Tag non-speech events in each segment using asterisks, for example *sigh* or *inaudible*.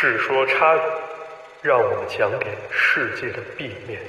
世说差语，让我们讲给世界的 B 面。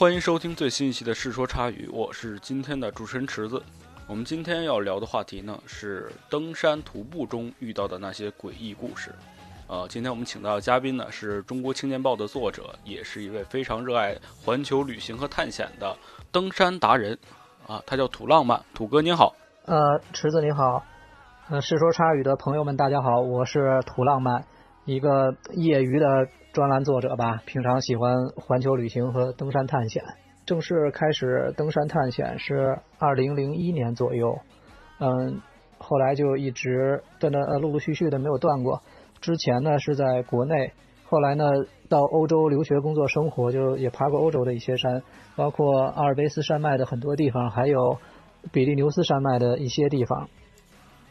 欢迎收听最新一期的《世说差语》，我是今天的主持人池子。我们今天要聊的话题呢是登山徒步中遇到的那些诡异故事。呃，今天我们请到的嘉宾呢是中国青年报的作者，也是一位非常热爱环球旅行和探险的登山达人啊，他叫土浪漫。土哥您好，呃，池子你好，呃，世说差语的朋友们大家好，我是土浪漫，一个业余的专栏作者吧，平常喜欢环球旅行和登山探险。正式开始登山探险是二零零一年左右，嗯，后来就一直断断呃陆陆续续的没有断过。之前呢是在国内，后来呢到欧洲留学、工作、生活，就也爬过欧洲的一些山，包括阿尔卑斯山脉的很多地方，还有比利牛斯山脉的一些地方。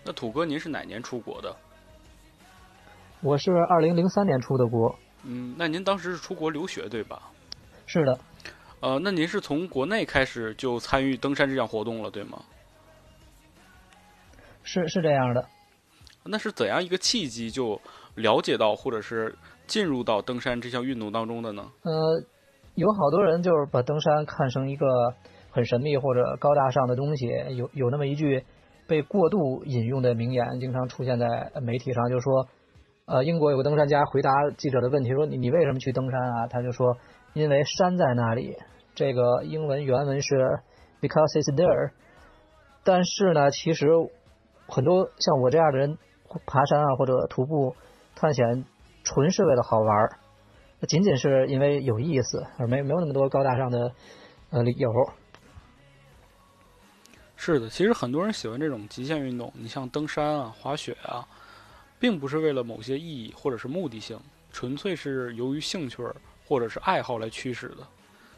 那土哥您是哪年出国的？我是二零零三年出的国，嗯，那您当时是出国留学对吧？是的，呃，那您是从国内开始就参与登山这项活动了对吗？是是这样的。那是怎样一个契机就了解到或者是进入到登山这项运动当中的呢？呃，有好多人就是把登山看成一个很神秘或者高大上的东西，有有那么一句被过度引用的名言，经常出现在媒体上，就是说，呃，英国有个登山家回答记者的问题说：“你你为什么去登山啊？”他就说：“因为山在那里。”这个英文原文是 “because it's there”。但是呢，其实很多像我这样的人爬山啊或者徒步探险，纯是为了好玩儿。仅仅是因为有意思，而没没有那么多高大上的呃理由。是的，其实很多人喜欢这种极限运动，你像登山啊、滑雪啊，并不是为了某些意义或者是目的性，纯粹是由于兴趣儿或者是爱好来驱使的。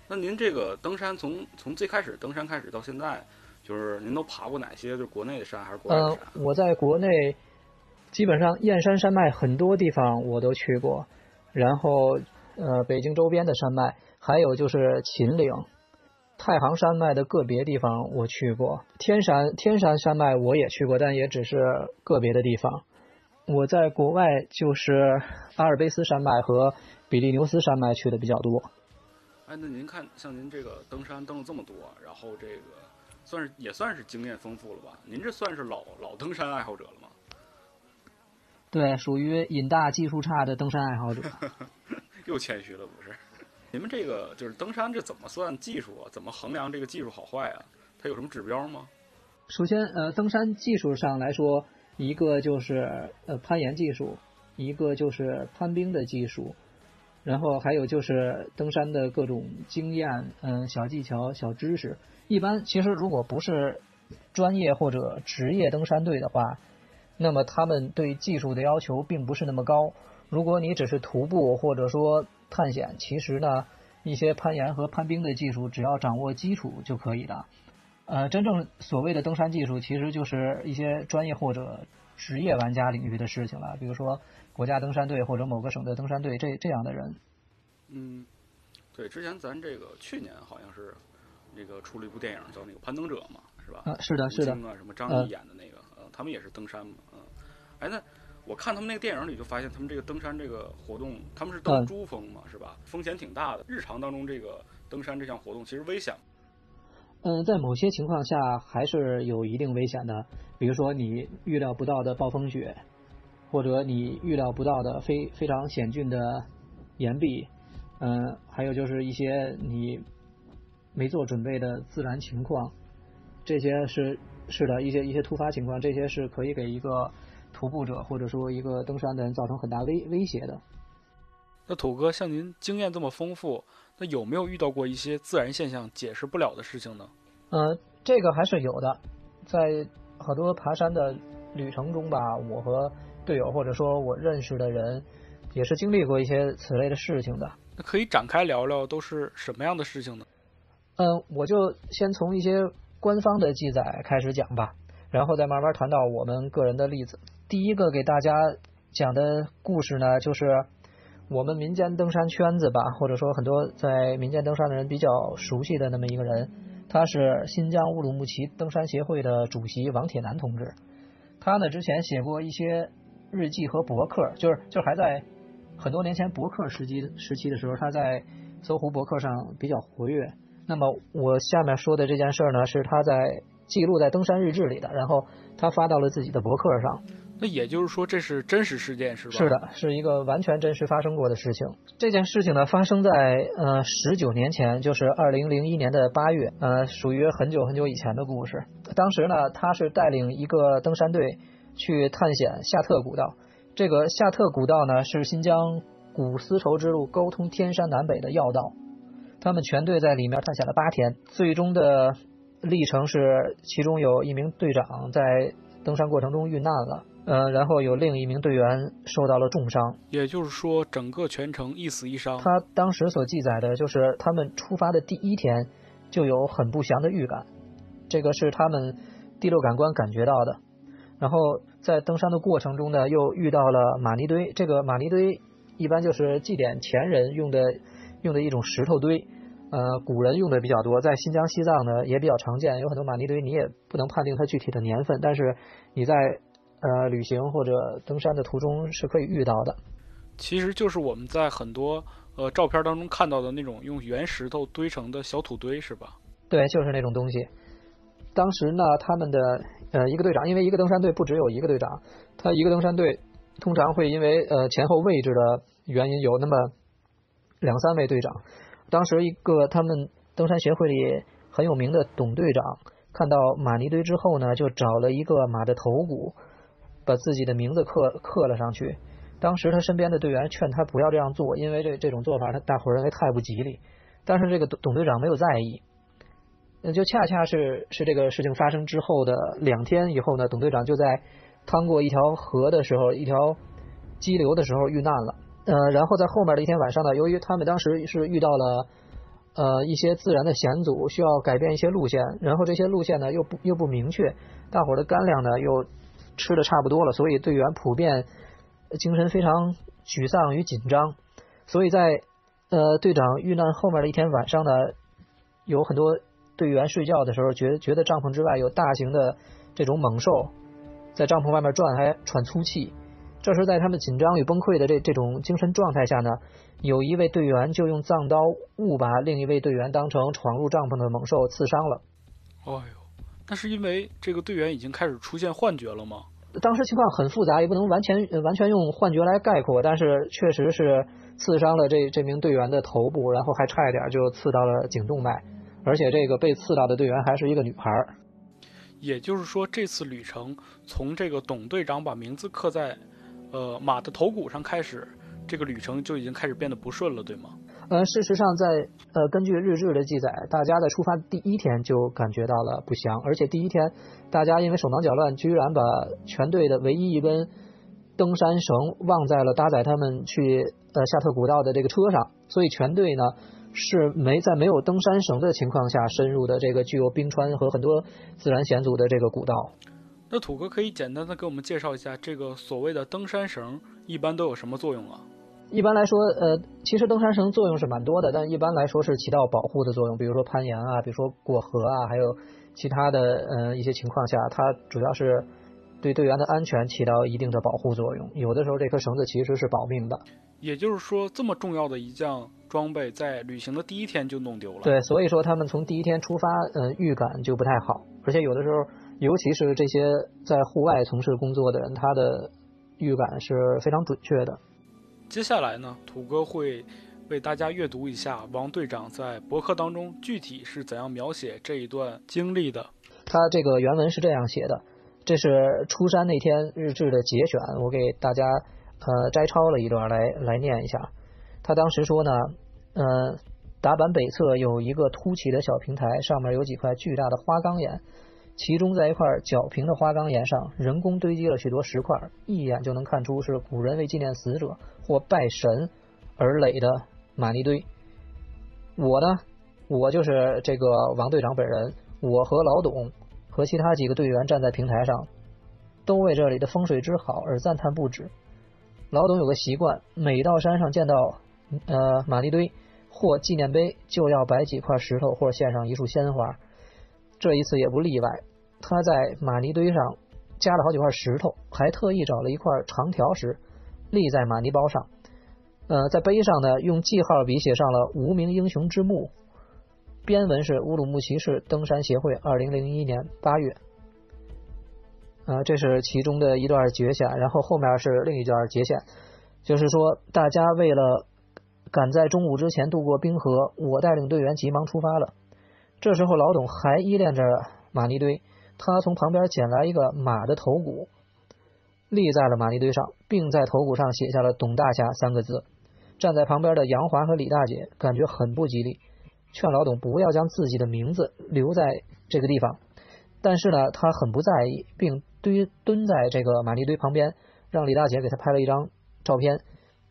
那您这个登山从从最开始登山开始到现在，就是您都爬过哪些？就是国内的山还是国外的呃山？，我在国内基本上燕山山脉很多地方我都去过，然后呃北京周边的山脉，还有就是秦岭、太行山脉的个别地方我去过，天山天山山脉我也去过，但也只是个别的地方。我在国外就是阿尔卑斯山脉和比利牛斯山脉去的比较多。哎，那您看，像您这个登山登了这么多，然后这个算是也算是经验丰富了吧？您这算是老老登山爱好者了吗？对，属于瘾大技术差的登山爱好者。*laughs* 又谦虚了不是？你们这个就是登山，这怎么算技术啊？怎么衡量这个技术好坏啊？它有什么指标吗？首先，呃，登山技术上来说，一个就是呃攀岩技术，一个就是攀冰的技术，然后还有就是登山的各种经验，嗯、小技巧、小知识。一般其实如果不是专业或者职业登山队的话，那么他们对技术的要求并不是那么高。如果你只是徒步或者说探险，其实呢，一些攀岩和攀冰的技术只要掌握基础就可以了。呃，真正所谓的登山技术，其实就是一些专业或者职业玩家领域的事情了。比如说国家登山队或者某个省的登山队这这样的人。嗯，对，之前咱这个去年好像是那个出了一部电影叫那个《攀登者》嘛，是吧？啊，是的，是的，京啊，什么张呃译演的那个，呃，他们也是登山嘛，嗯，哎，那我看他们那个电影里就发现，他们这个登山这个活动，他们是登嗯珠峰嘛，是吧？风险挺大的。日常当中，这个登山这项活动其实危险。嗯，在某些情况下还是有一定危险的，比如说你预料不到的暴风雪，或者你预料不到的非非常险峻的岩壁，嗯，还有就是一些你没做准备的自然情况，这些是是的一些一些突发情况，这些是可以给一个徒步者或者说一个登山的人造成很大威威胁的。那土哥，像您经验这么丰富，那有没有遇到过一些自然现象解释不了的事情呢？呃，这个还是有的，在很多爬山的旅程中吧，我和队友或者说我认识的人，也是经历过一些此类的事情的。那可以展开聊聊，都是什么样的事情呢？嗯，我就先从一些官方的记载开始讲吧，然后再慢慢谈到我们个人的例子。第一个给大家讲的故事呢，就是我们民间登山圈子吧，或者说很多在民间登山的人比较熟悉的那么一个人，他是新疆乌鲁木齐登山协会的主席王铁男同志。他呢之前写过一些日记和博客，就是就还在很多年前博客时期时期的时候，他在搜狐博客上比较活跃。那么我下面说的这件事儿呢，是他在记录在登山日志里的，然后他发到了自己的博客上。那也就是说，这是真实事件是吧？是的，是一个完全真实发生过的事情。这件事情呢，发生在呃十九年前，就是二零零一年的八月，呃，属于很久很久以前的故事。当时呢，他是带领一个登山队去探险夏特古道。这个夏特古道呢，是新疆古丝绸之路沟通天山南北的要道。他们全队在里面探险了八天，最终的历程是，其中有一名队长在登山过程中遇难了。呃，然后有另一名队员受到了重伤，也就是说，整个全程一死一伤。他当时所记载的就是他们出发的第一天就有很不祥的预感，这个是他们第六感官感觉到的。然后在登山的过程中呢，又遇到了玛尼堆。这个玛尼堆一般就是祭奠前人用的用的一种石头堆，呃，古人用的比较多，在新疆、西藏呢也比较常见，有很多玛尼堆，你也不能判定它具体的年份，但是你在呃，旅行或者登山的途中是可以遇到的。其实就是我们在很多呃照片当中看到的那种用原石头堆成的小土堆，是吧？对，就是那种东西。当时呢，他们的呃一个队长，因为一个登山队不只有一个队长，他一个登山队通常会因为呃前后位置的原因有那么两三位队长。当时一个他们登山协会里很有名的董队长看到马尼堆之后呢，就找了一个马的头骨。把自己的名字刻刻了上去。当时他身边的队员劝他不要这样做，因为这这种做法他大伙认为太不吉利。但是这个董董队长没有在意。那就恰恰是是这个事情发生之后的两天以后呢，董队长就在趟过一条河的时候，一条激流的时候遇难了。呃，然后在后面的一天晚上呢，由于他们当时是遇到了呃一些自然的险阻，需要改变一些路线，然后这些路线呢又不又不明确，大伙的干粮呢又。吃的差不多了，所以队员普遍精神非常沮丧与紧张。所以在呃队长遇难后面的一天晚上呢，有很多队员睡觉的时候，觉觉得帐篷之外有大型的这种猛兽在帐篷外面转，还喘粗气。这时在他们紧张与崩溃的这这种精神状态下呢，有一位队员就用藏刀误把另一位队员当成闯入帐篷的猛兽刺伤了。哎呦！那是因为这个队员已经开始出现幻觉了吗？当时情况很复杂，也不能完全完全用幻觉来概括，但是确实是刺伤了这这名队员的头部，然后还差一点就刺到了颈动脉，而且这个被刺到的队员还是一个女孩。也就是说，这次旅程从这个董队长把名字刻在呃马的头骨上开始，这个旅程就已经开始变得不顺了，对吗？呃，事实上，在呃根据日志的记载，大家在出发第一天就感觉到了不祥，而且第一天大家因为手忙脚乱，居然把全队的唯一一根登山绳忘在了搭载他们去呃夏特古道的这个车上，所以全队呢是没在没有登山绳的情况下深入的这个具有冰川和很多自然险阻的这个古道。那土哥可以简单的给我们介绍一下这个所谓的登山绳一般都有什么作用啊？一般来说，呃，其实登山绳作用是蛮多的，但一般来说是起到保护的作用，比如说攀岩啊，比如说过河啊，还有其他的呃一些情况下，它主要是对队员的安全起到一定的保护作用。有的时候这颗绳子其实是保命的。也就是说，这么重要的一项装备在旅行的第一天就弄丢了。对，所以说他们从第一天出发，呃，预感就不太好，而且有的时候，尤其是这些在户外从事工作的人，他的预感是非常准确的。接下来呢，土哥会为大家阅读一下王队长在博客当中具体是怎样描写这一段经历的。他这个原文是这样写的，这是出山那天日志的节选，我给大家呃摘抄了一段来来念一下。他当时说呢，呃，打板北侧有一个凸起的小平台，上面有几块巨大的花岗岩。其中，在一块角平的花岗岩上，人工堆积了许多石块，一眼就能看出是古人为纪念死者或拜神而垒的玛尼堆。我呢，我就是这个王队长本人，我和老董和其他几个队员站在平台上，都为这里的风水之好而赞叹不止。老董有个习惯，每到山上见到呃玛尼堆或纪念碑，就要摆几块石头或献上一束鲜花。这一次也不例外，他在玛尼堆上加了好几块石头，还特意找了一块长条石立在马尼包上。呃，在碑上呢，用记号笔写上了“无名英雄之墓”，编文是乌鲁木齐市登山协会二零零一年八月。呃，这是其中的一段节选，然后后面是另一段节选，就是说大家为了赶在中午之前渡过冰河，我带领队员急忙出发了。这时候老董还依恋着马尼堆，他从旁边捡来一个马的头骨，立在了玛尼堆上，并在头骨上写下了“董大侠”三个字。站在旁边的杨华和李大姐感觉很不吉利，劝老董不要将自己的名字留在这个地方。但是呢，他很不在意，并堆蹲在这个玛尼堆旁边，让李大姐给他拍了一张照片。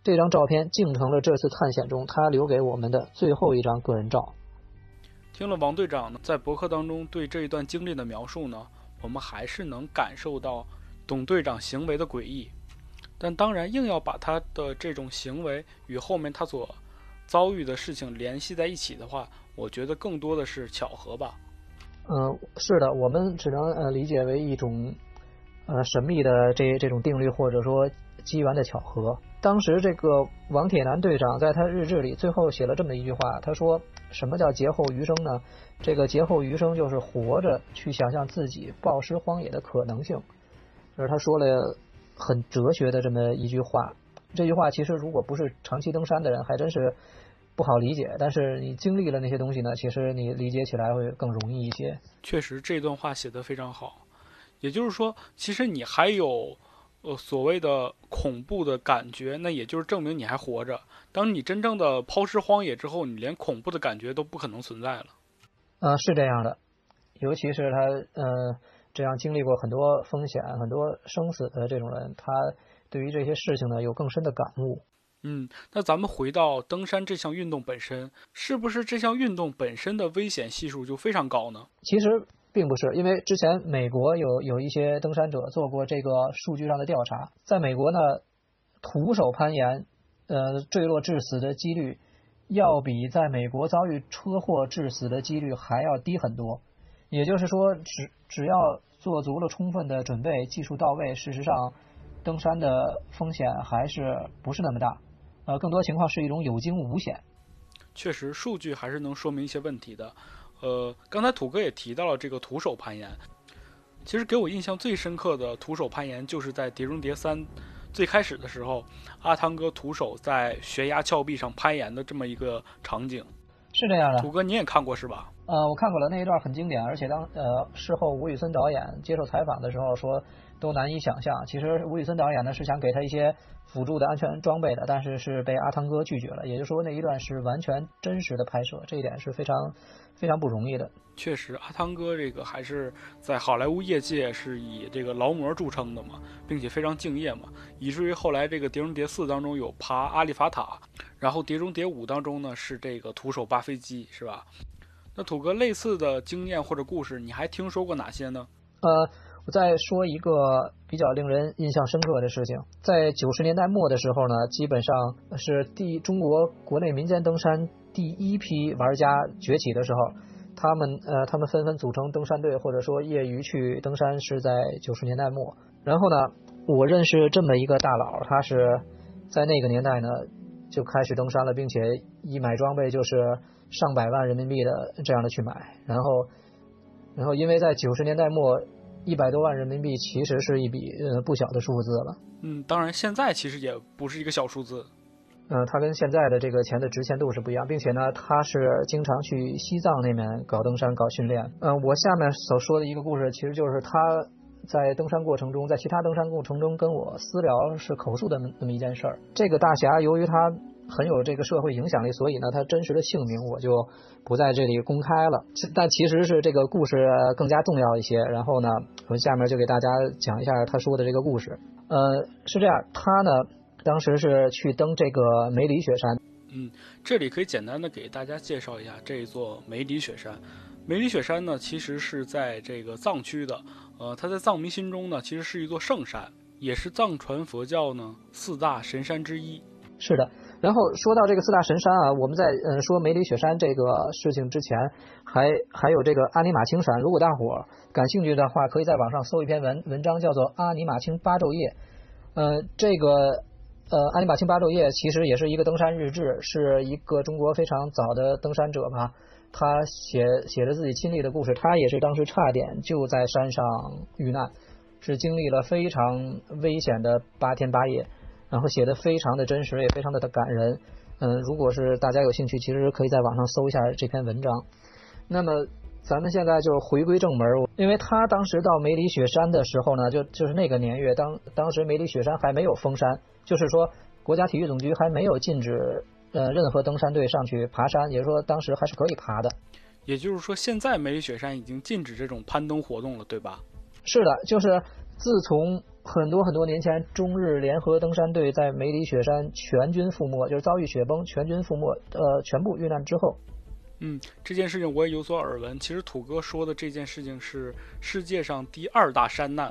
这张照片竟成了这次探险中他留给我们的最后一张个人照。听了王队长在博客当中对这一段经历的描述呢，我们还是能感受到董队长行为的诡异。但当然，硬要把他的这种行为与后面他所遭遇的事情联系在一起的话，我觉得更多的是巧合吧。嗯，是的，我们只能呃理解为一种呃神秘的这这种定律，或者说机缘的巧合。当时这个王铁男队长在他日志里最后写了这么一句话，他说：“什么叫劫后余生呢？这个劫后余生就是活着去想象自己暴尸荒野的可能性。”就是他说了。很哲学的这么一句话，这句话其实如果不是长期登山的人，还真是不好理解。但是你经历了那些东西呢，其实你理解起来会更容易一些。确实，这段话写得非常好。也就是说，其实你还有呃所谓的恐怖的感觉，那也就是证明你还活着。当你真正的抛尸荒野之后，你连恐怖的感觉都不可能存在了。嗯，是这样的，尤其是他呃。这样经历过很多风险、很多生死的这种人，他对于这些事情呢有更深的感悟。嗯，那咱们回到登山这项运动本身，是不是这项运动本身的危险系数就非常高呢？其实并不是，因为之前美国有有一些登山者做过这个数据上的调查，在美国呢，徒手攀岩，呃，坠落致死的几率要比在美国遭遇车祸致死的几率还要低很多。也就是说，只只要做足了充分的准备，技术到位，事实上，登山的风险还是不是那么大。呃，更多情况是一种有惊无险。确实，数据还是能说明一些问题的。呃，刚才土哥也提到了这个徒手攀岩。其实给我印象最深刻的徒手攀岩，就是在《碟中谍三》最开始的时候，阿汤哥徒手在悬崖峭壁上攀岩的这么一个场景。是这样的。土哥，你也看过是吧？呃，我看过了那一段很经典，而且当呃事后吴宇森导演接受采访的时候说，都难以想象。其实吴宇森导演呢是想给他一些辅助的安全装备的，但是是被阿汤哥拒绝了。也就是说那一段是完全真实的拍摄，这一点是非常非常不容易的。确实，阿汤哥这个还是在好莱坞业界是以这个劳模著称的嘛，并且非常敬业嘛，以至于后来这个《碟中谍四》当中有爬阿里法塔，然后《碟中谍五》当中呢是这个徒手扒飞机，是吧？那土哥类似的经验或者故事，你还听说过哪些呢？呃，我再说一个比较令人印象深刻的事情，在九十年代末的时候呢，基本上是第中国国内民间登山第一批玩家崛起的时候，他们呃，他们纷纷组成登山队，或者说业余去登山，是在九十年代末。然后呢，我认识这么一个大佬，他是在那个年代呢就开始登山了，并且一买装备就是。上百万人民币的这样的去买，然后，然后因为在九十年代末，一百多万人民币其实是一笔呃不小的数字了。嗯，当然现在其实也不是一个小数字。嗯，它跟现在的这个钱的值钱度是不一样，并且呢，他是经常去西藏那边搞登山、搞训练。嗯，我下面所说的一个故事，其实就是他在登山过程中，在其他登山过程中跟我私聊是口述的那么一件事儿。这个大侠由于他。很有这个社会影响力，所以呢，他真实的姓名我就不在这里公开了。但其实是这个故事更加重要一些。然后呢，我下面就给大家讲一下他说的这个故事。呃，是这样，他呢当时是去登这个梅里雪山。嗯，这里可以简单的给大家介绍一下这一座梅里雪山。梅里雪山呢，其实是在这个藏区的，呃，它在藏民心中呢，其实是一座圣山，也是藏传佛教呢四大神山之一。是的，然后说到这个四大神山啊，我们在嗯说梅里雪山这个事情之前，还还有这个阿尼玛清山。如果大伙儿感兴趣的话，可以在网上搜一篇文文章，叫做《阿尼玛清八昼夜》。呃，这个呃阿尼玛清八昼夜其实也是一个登山日志，是一个中国非常早的登山者吧，他写写着自己亲历的故事。他也是当时差点就在山上遇难，是经历了非常危险的八天八夜。然后写的非常的真实，也非常的感人。嗯，如果是大家有兴趣，其实可以在网上搜一下这篇文章。那么咱们现在就回归正门，因为他当时到梅里雪山的时候呢，就就是那个年月，当当时梅里雪山还没有封山，就是说国家体育总局还没有禁止呃任何登山队上去爬山，也就是说当时还是可以爬的。也就是说，现在梅里雪山已经禁止这种攀登活动了，对吧？是的，就是自从。很多很多年前，中日联合登山队在梅里雪山全军覆没，就是遭遇雪崩，全军覆没，呃，全部遇难之后。嗯，这件事情我也有所耳闻。其实土哥说的这件事情是世界上第二大山难。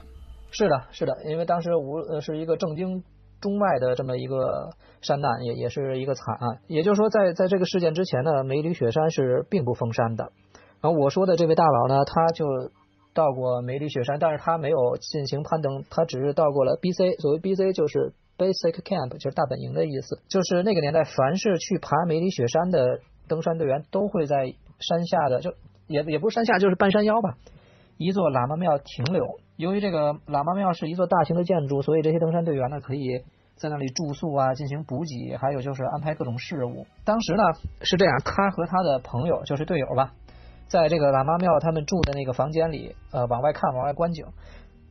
是的，是的，因为当时无呃是一个震惊中外的这么一个山难，也也是一个惨案。也就是说，在在这个事件之前呢，梅里雪山是并不封山的。然后我说的这位大佬呢，他就。到过梅里雪山，但是他没有进行攀登，他只是到过了 BC。所谓 BC 就是 Basic Camp，就是大本营的意思。就是那个年代，凡是去爬梅里雪山的登山队员，都会在山下的，就也也不是山下，就是半山腰吧，一座喇嘛庙停留。由于这个喇嘛庙是一座大型的建筑，所以这些登山队员呢，可以在那里住宿啊，进行补给，还有就是安排各种事务。当时呢是这样，他和他的朋友，就是队友吧。在这个喇嘛庙他们住的那个房间里，呃，往外看，往外观景。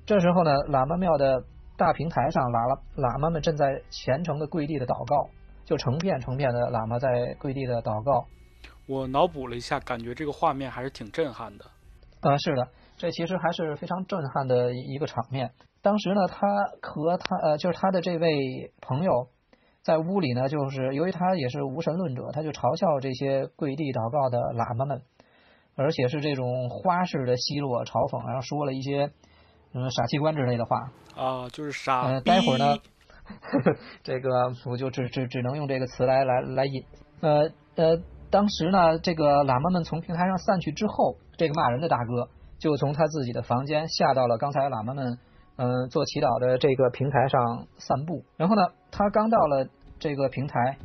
这时候呢，喇嘛庙的大平台上，喇喇喇嘛们正在虔诚的跪地的祷告，就成片成片的喇嘛在跪地的祷告。我脑补了一下，感觉这个画面还是挺震撼的。啊，是的，这其实还是非常震撼的一个场面。当时呢，他和他呃，就是他的这位朋友，在屋里呢，就是由于他也是无神论者，他就嘲笑这些跪地祷告的喇嘛们。而且是这种花式的奚落、嘲讽，然后说了一些嗯傻器官之类的话啊，就是傻。嗯，待会儿呢，*laughs* 这个我就只只只能用这个词来来来引。呃呃，当时呢，这个喇嘛们从平台上散去之后，这个骂人的大哥就从他自己的房间下到了刚才喇嘛们嗯做祈祷的这个平台上散步。然后呢，他刚到了这个平台，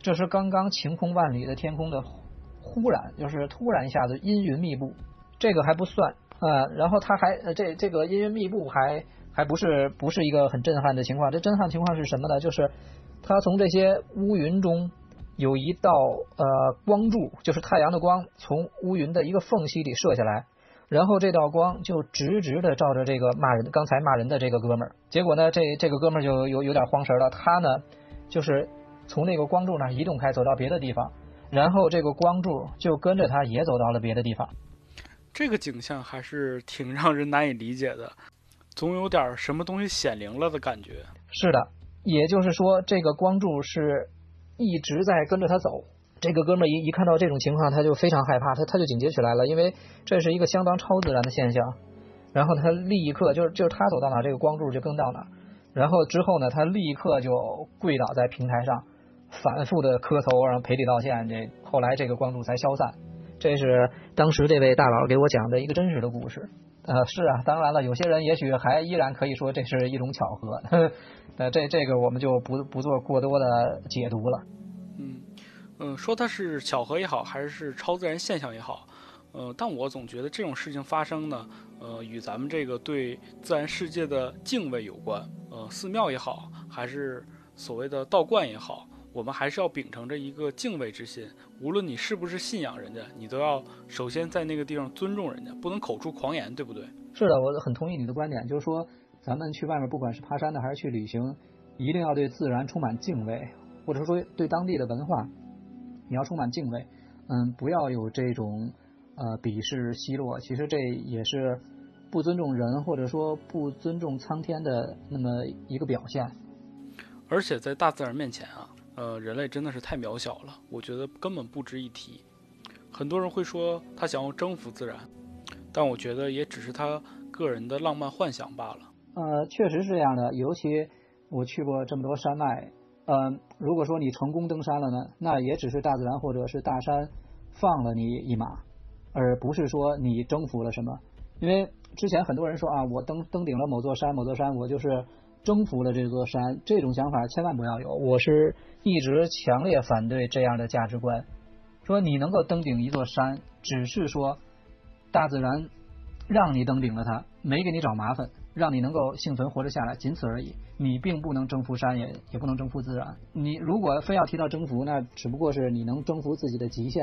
这时刚刚晴空万里的天空的。忽然就是突然一下子阴云密布，这个还不算啊，然后他还这这个阴云密布还还不是不是一个很震撼的情况，这震撼情况是什么呢？就是他从这些乌云中有一道呃光柱，就是太阳的光从乌云的一个缝隙里射下来，然后这道光就直直的照着这个骂人刚才骂人的这个哥们儿，结果呢这这个哥们儿就有有点慌神了，他呢就是从那个光柱那移动开走到别的地方。然后这个光柱就跟着他也走到了别的地方，这个景象还是挺让人难以理解的，总有点什么东西显灵了的感觉。是的，也就是说这个光柱是一直在跟着他走。这个哥们一一看到这种情况，他就非常害怕，他他就警觉起来了，因为这是一个相当超自然的现象。然后他立刻就是就是他走到哪，这个光柱就跟到哪。然后之后呢，他立刻就跪倒在平台上。反复的磕头，然后赔礼道歉，这后来这个光柱才消散。这是当时这位大佬给我讲的一个真实的故事。呃，是啊，当然了，有些人也许还依然可以说这是一种巧合。*laughs* 呃，这这个我们就不不做过多的解读了。嗯嗯，说它是巧合也好，还是超自然现象也好，呃，但我总觉得这种事情发生呢，呃，与咱们这个对自然世界的敬畏有关。呃，寺庙也好，还是所谓的道观也好。我们还是要秉承着一个敬畏之心，无论你是不是信仰人家，你都要首先在那个地方尊重人家，不能口出狂言，对不对？是的，我很同意你的观点，就是说，咱们去外面，不管是爬山的还是去旅行，一定要对自然充满敬畏，或者说对当地的文化，你要充满敬畏，嗯，不要有这种呃鄙视奚落，其实这也是不尊重人，或者说不尊重苍天的那么一个表现。而且在大自然面前啊。呃，人类真的是太渺小了，我觉得根本不值一提。很多人会说他想要征服自然，但我觉得也只是他个人的浪漫幻想罢了。呃，确实是这样的。尤其我去过这么多山脉，呃，如果说你成功登山了呢，那也只是大自然或者是大山放了你一马，而不是说你征服了什么。因为之前很多人说啊，我登登顶了某座山，某座山，我就是征服了这座山，这种想法千万不要有。我是一直强烈反对这样的价值观。说你能够登顶一座山，只是说大自然让你登顶了它，没给你找麻烦，让你能够幸存活着下来，仅此而已。你并不能征服山，也也不能征服自然。你如果非要提到征服，那只不过是你能征服自己的极限，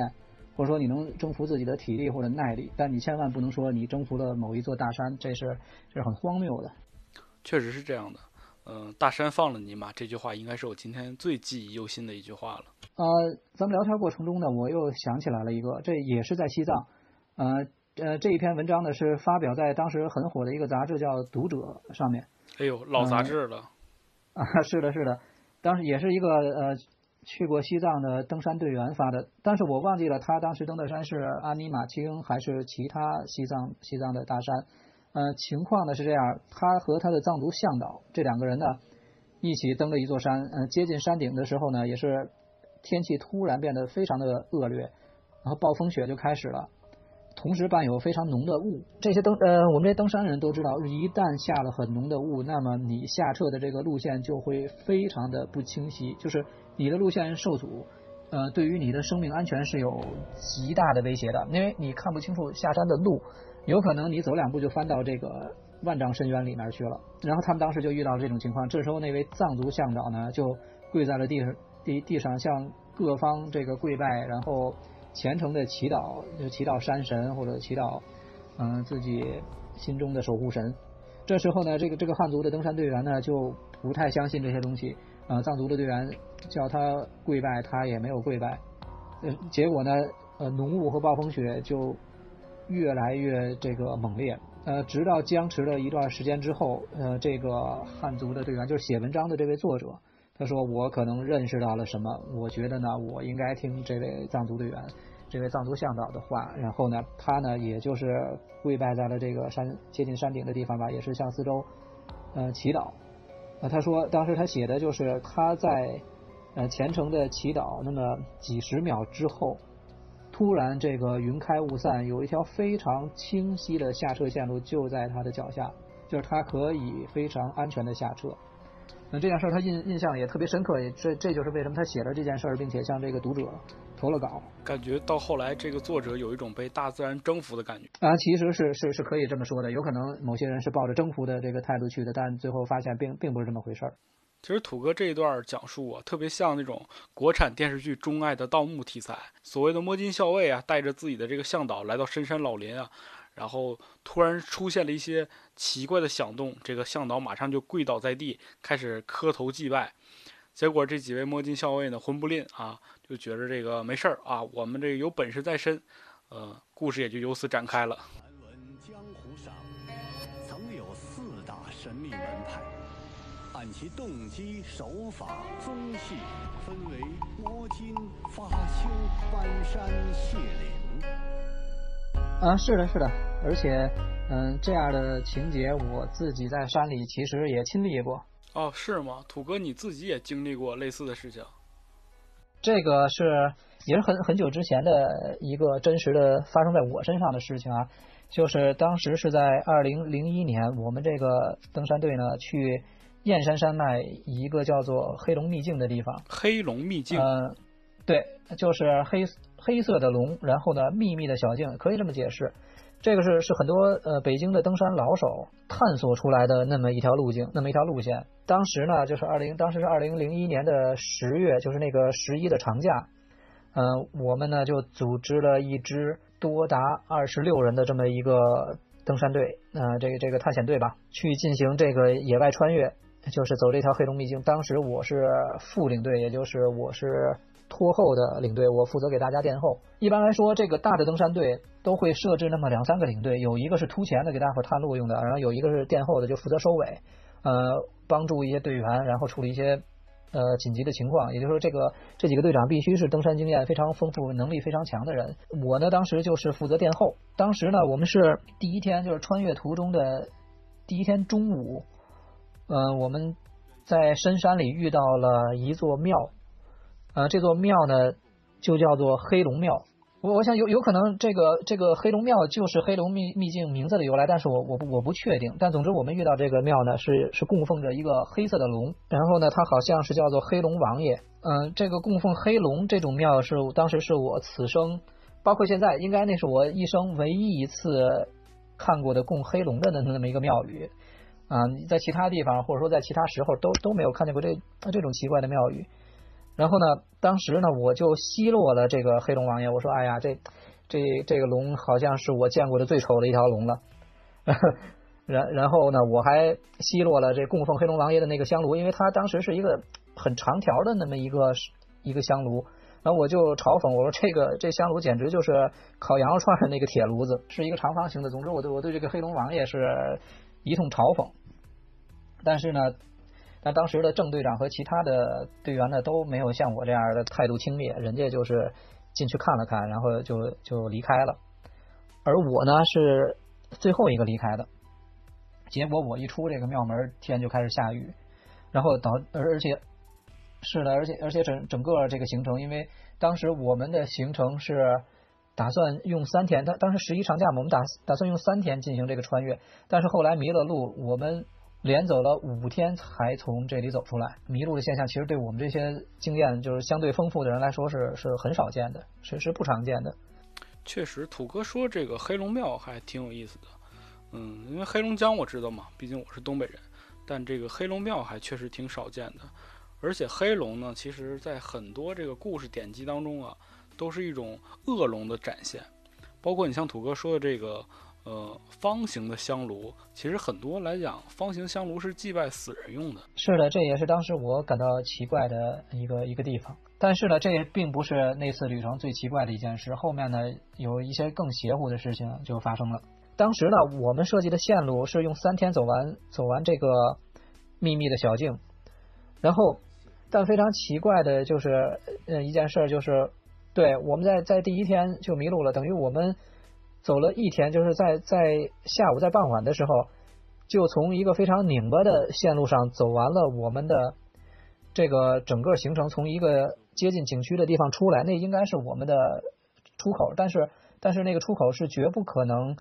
或者说你能征服自己的体力或者耐力，但你千万不能说你征服了某一座大山，这是这是很荒谬的。确实是这样的。嗯、大山放了你一马，这句话应该是我今天最记忆犹新的一句话了。呃，咱们聊天过程中呢，我又想起来了一个，这也是在西藏，呃呃，这一篇文章呢是发表在当时很火的一个杂志叫《读者》上面哎呦，老杂志了，啊，*laughs* 是的，是的，当时也是一个呃去过西藏的登山队员发的，但是我忘记了他当时登的山是阿尼玛卿还是其他西藏西藏的大山。呃，情况呢是这样，他和他的藏族向导这两个人呢一起登了一座山，呃，接近山顶的时候呢，也是天气突然变得非常的恶劣，然后暴风雪就开始了。同时伴有非常浓的雾，这些登呃，我们这些登山人都知道，一旦下了很浓的雾，那么你下撤的这个路线就会非常的不清晰，就是你的路线受阻，呃，对于你的生命安全是有极大的威胁的，因为你看不清楚下山的路，有可能你走两步就翻到这个万丈深渊里面去了。然后他们当时就遇到了这种情况，这时候那位藏族向导呢就跪在了地上地地上向各方这个跪拜，然后虔诚的祈祷，就祈祷山神或者祈祷嗯、自己心中的守护神。这时候呢，这个这个汉族的登山队员呢就不太相信这些东西，呃，藏族的队员叫他跪拜，他也没有跪拜，呃，结果呢，呃，浓雾和暴风雪就越来越这个猛烈，呃，直到僵持了一段时间之后，呃，这个汉族的队员就是写文章的这位作者，他说我可能认识到了什么，我觉得呢，我应该听这位藏族队员。这位藏族向导的话，然后呢，他呢，也就是跪拜在了这个山接近山顶的地方吧，也是向四周，呃，祈祷。呃，他说当时他写的就是他在呃虔诚的祈祷，那么几十秒之后，突然这个云开雾散，有一条非常清晰的下撤线路就在他的脚下，就是他可以非常安全的下撤。那这件事儿他印印象也特别深刻，也这这就是为什么他写了这件事儿，并且向这个读者投了稿感觉到后来这个作者有一种被大自然征服的感觉。啊，其实是是是可以这么说的，有可能某些人是抱着征服的这个态度去的，但最后发现并并不是这么回事儿。其实土哥这一段讲述啊，特别像那种国产电视剧钟爱的盗墓题材。所谓的摸金校尉啊，带着自己的这个向导来到深山老林啊，然后突然出现了一些奇怪的响动，这个向导马上就跪倒在地，开始磕头祭拜。结果这几位摸金校尉呢，魂不吝啊，就觉着这个没事儿啊，我们这个有本事在身，呃，故事也就由此展开了。传闻江湖上曾有四大神秘门派，按其动机、手法、宗系分为摸金、发丘、搬山、卸岭。啊，是的，是的，而且，嗯，这样的情节我自己在山里其实也亲历过。哦，是吗？土哥你自己也经历过类似的事情？这个是也是很很久之前的一个真实的发生在我身上的事情啊，就是当时是在二零零一年，我们这个登山队呢去燕山山脉一个叫做黑龙秘境的地方，黑龙秘境，呃，对，就是黑黑色的龙，然后呢秘密的小径，可以这么解释。这个是是很多呃北京的登山老手探索出来的那么一条路径，那么一条路线。当时呢，就是二零，当时是二零零一年的十月，就是那个十一的长假，呃，我们呢就组织了一支多达二十六人的这么一个登山队，呃，这个这个探险队吧，去进行这个野外穿越，就是走这条黑龙秘境。当时我是副领队，也就是我是拖后的领队，我负责给大家殿后。一般来说，这个大的登山队都会设置那么两三个领队，有一个是突前的给大伙探路用的，然后有一个是殿后的就负责收尾，呃，帮助一些队员，然后处理一些呃紧急的情况，也就是说，这个这几个队长必须是登山经验非常丰富、能力非常强的人。我呢，当时就是负责殿后。当时呢，我们是第一天，就是穿越途中的第一天中午，呃，我们在深山里遇到了一座庙，呃，这座庙呢就叫做黑龙庙。我我想有有可能这个这个黑龙庙就是黑龙秘秘境名字的由来，但是我我我不确定。但总之我们遇到这个庙呢，是是供奉着一个黑色的龙，然后呢，它好像是叫做黑龙王爷。嗯，这个供奉黑龙这种庙是当时是我此生，包括现在，应该那是我一生唯一一次看过的供黑龙的那那么一个庙宇。啊，你在其他地方或者说在其他时候都都没有看见过这这种奇怪的庙宇。然后呢，当时呢，我就奚落了这个黑龙王爷，我说：“哎呀，这这这个龙好像是我见过的最丑的一条龙了。*laughs* ”然然后呢，我还奚落了这供奉黑龙王爷的那个香炉，因为它当时是一个很长条的那么一个一个香炉。然后我就嘲讽我说：“这个这香炉简直就是烤羊肉串的那个铁炉子，是一个长方形的。”总之，我对我对这个黑龙王爷是一通嘲讽。但是呢。但当时的郑队长和其他的队员呢都没有像我这样的态度轻蔑，人家就是进去看了看，然后就就离开了。而我呢是最后一个离开的。结果我一出这个庙门，天就开始下雨，然后导而而且是的，而且而且整整个这个行程，因为当时我们的行程是打算用三天，当当时十一长假嘛，我们打打算用三天进行这个穿越，但是后来迷了路，我们。连走了五天才从这里走出来，迷路的现象其实对我们这些经验就是相对丰富的人来说是是很少见的，是是不常见的。确实，土哥说这个黑龙庙还挺有意思的，嗯，因为黑龙江我知道嘛，毕竟我是东北人，但这个黑龙庙还确实挺少见的。而且黑龙呢，其实在很多这个故事典籍当中啊，都是一种恶龙的展现，包括你像土哥说的这个。呃，方形的香炉，其实很多来讲，方形香炉是祭拜死人用的。是的，这也是当时我感到奇怪的一个一个地方。但是呢，这也并不是那次旅程最奇怪的一件事。后面呢，有一些更邪乎的事情就发生了。当时呢，我们设计的线路是用三天走完走完这个秘密的小径，然后，但非常奇怪的就是，呃，一件事就是，对，我们在在第一天就迷路了，等于我们。走了一天，就是在在下午在傍晚的时候，就从一个非常拧巴的线路上走完了我们的这个整个行程，从一个接近景区的地方出来，那应该是我们的出口，但是但是那个出口是绝不可能、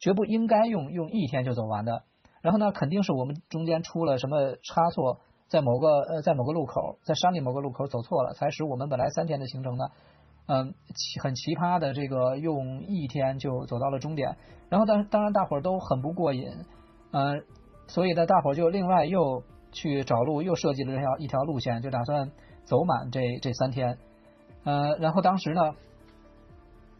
绝不应该用用一天就走完的。然后呢，肯定是我们中间出了什么差错，在某个呃在某个路口，在山里某个路口走错了，才使我们本来三天的行程呢。嗯，奇很奇葩的，这个用一天就走到了终点，然后，当当然大伙儿都很不过瘾，嗯，所以呢，大伙儿就另外又去找路，又设计了这条一条路线，就打算走满这这三天，呃，然后当时呢，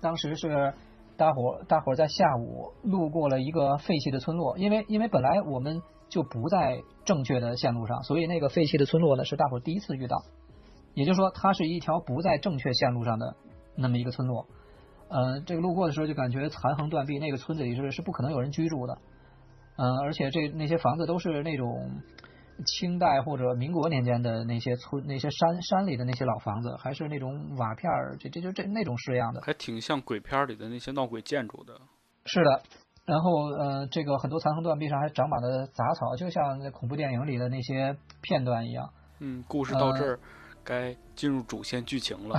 当时是大伙大伙在下午路过了一个废弃的村落，因为因为本来我们就不在正确的线路上，所以那个废弃的村落呢是大伙儿第一次遇到。也就是说，它是一条不在正确线路上的那么一个村落。呃，这个路过的时候就感觉残垣断壁，那个村子里是是不可能有人居住的。嗯，而且这那些房子都是那种清代或者民国年间的那些村、那些山山里的那些老房子，还是那种瓦片儿，这这就这那种式样的，还挺像鬼片里的那些闹鬼建筑的。是的，然后呃，这个很多残垣断壁上还长满了杂草，就像那恐怖电影里的那些片段一样。嗯，故事到这儿。该进入主线剧情了，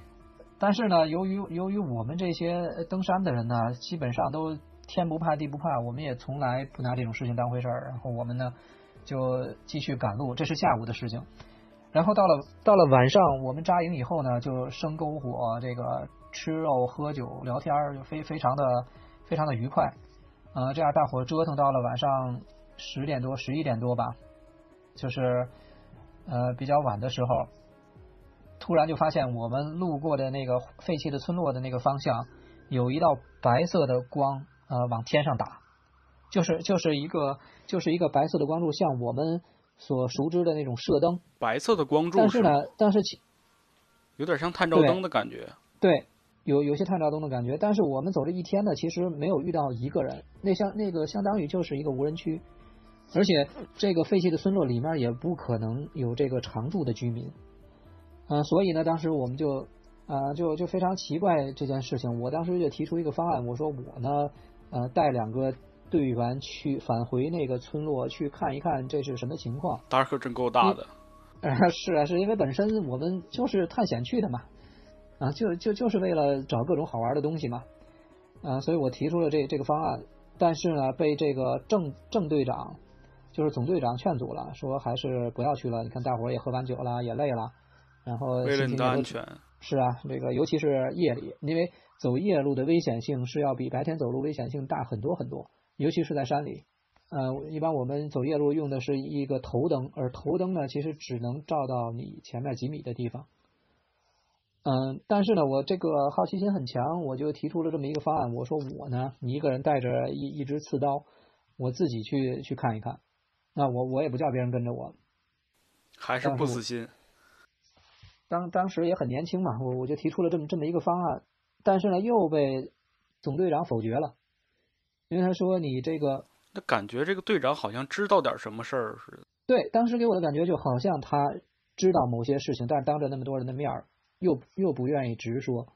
*laughs* 但是呢，由于由于我们这些登山的人呢，基本上都天不怕地不怕，我们也从来不拿这种事情当回事儿。然后我们呢，就继续赶路，这是下午的事情。然后到了到了晚上，我们扎营以后呢，就生篝火，这个吃肉、喝酒、聊天，就非非常的非常的愉快。呃，这样大伙折腾到了晚上十点多、十一点多吧，就是呃比较晚的时候。突然就发现，我们路过的那个废弃的村落的那个方向，有一道白色的光，呃，往天上打，就是就是一个就是一个白色的光柱，像我们所熟知的那种射灯。白色的光柱。但是呢，但是其有点像探照灯的感觉。对，有有些探照灯的感觉。但是我们走这一天呢，其实没有遇到一个人，那相那个相当于就是一个无人区。而且这个废弃的村落里面也不可能有这个常住的居民，呃，所以呢，当时我们就啊、就就非常奇怪这件事情。我当时就提出一个方案，我说我呢，呃，带两个队员去返回那个村落去看一看这是什么情况。胆儿可真够大的。啊，*laughs* 是啊，是因为本身我们就是探险去的嘛，啊，就就就是为了找各种好玩的东西嘛，啊，所以我提出了这这个方案，但是呢，被这个郑郑队长，就是总队长劝阻了，说还是不要去了。你看大伙儿也喝完酒了，也累了，然后为了你的安全，是啊，这个尤其是夜里，因为走夜路的危险性是要比白天走路危险性大很多很多，尤其是在山里。呃，一般我们走夜路用的是一个头灯，而头灯呢，其实只能照到你前面几米的地方。嗯，但是呢，我这个好奇心很强，我就提出了这么一个方案。我说我呢，你一个人带着一一支刺刀，我自己去去看一看。那我我也不叫别人跟着我，还是不死心。当当时也很年轻嘛，我我就提出了这么这么一个方案，但是呢又被总队长否决了，因为他说你这个那感觉这个队长好像知道点什么事儿似的。对，当时给我的感觉就好像他知道某些事情，但是当着那么多人的面儿又又不愿意直说，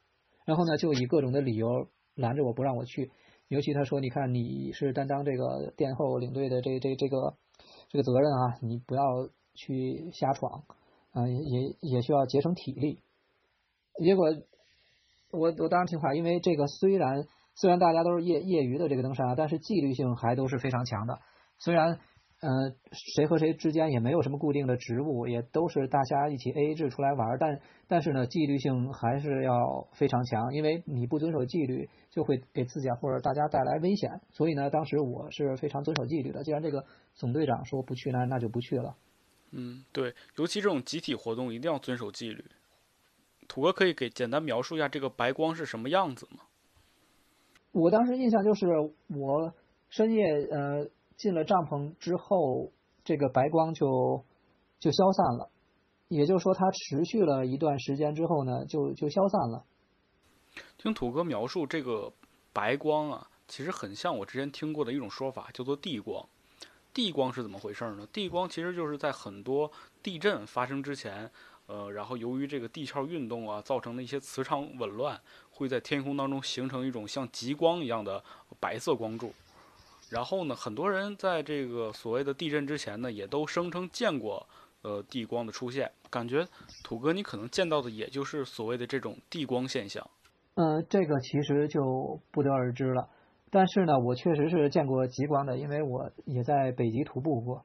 然后呢就以各种的理由拦着我不让我去，尤其他说你看你是担当这个殿后领队的这这这个这个责任啊，你不要去瞎闯。啊，也也需要节省体力。结果我我当然听话，因为这个虽然虽然大家都是业业余的这个登山啊，但是纪律性还都是非常强的。虽然呃谁和谁之间也没有什么固定的职务，也都是大家一起 A A 制出来玩儿，但但是呢纪律性还是要非常强，因为你不遵守纪律，就会给自己啊或者大家带来危险。所以呢，当时我是非常遵守纪律的。既然这个总队长说不去，那那就不去了。嗯，对，尤其这种集体活动一定要遵守纪律。土哥可以给简单描述一下这个白光是什么样子吗？我当时印象就是我深夜呃进了帐篷之后，这个白光就就消散了，也就是说它持续了一段时间之后呢，就就消散了。听土哥描述这个白光啊，其实很像我之前听过的一种说法，叫做地光。地光是怎么回事呢？地光其实就是在很多地震发生之前，呃，然后由于这个地壳运动啊，造成的一些磁场紊乱，会在天空当中形成一种像极光一样的白色光柱。然后呢，很多人在这个所谓的地震之前呢，也都声称见过呃地光的出现。感觉土哥你可能见到的也就是所谓的这种地光现象。嗯，这个其实就不得而知了。但是呢，我确实是见过极光的，因为我也在北极徒步过。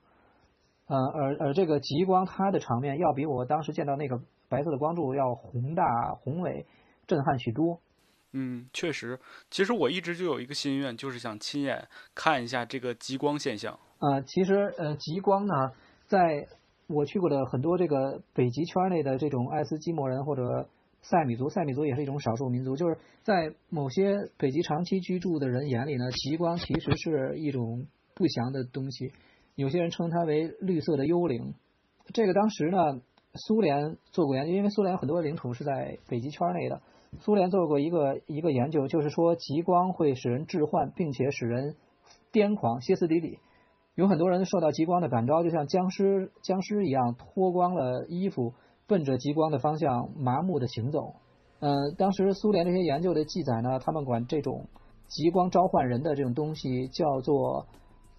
呃，而而这个极光它的场面要比我当时见到那个白色的光柱要宏大、宏伟、震撼许多。嗯，确实，其实我一直就有一个心愿，就是想亲眼看一下这个极光现象。呃，其实呃，极光呢，在我去过的很多这个北极圈内的这种爱斯基摩人或者塞米族，塞米族也是一种少数民族，就是在某些北极长期居住的人眼里呢，极光其实是一种不祥的东西，有些人称它为绿色的幽灵。这个当时呢，苏联做过研究，因为苏联有很多领土是在北极圈内的。苏联做过一个一个研究，就是说极光会使人致幻，并且使人癫狂、歇斯底里。有很多人受到极光的感召，就像僵尸僵尸一样，脱光了衣服，奔着极光的方向麻木的行走。呃，当时苏联这些研究的记载呢，他们管这种极光召唤人的这种东西叫做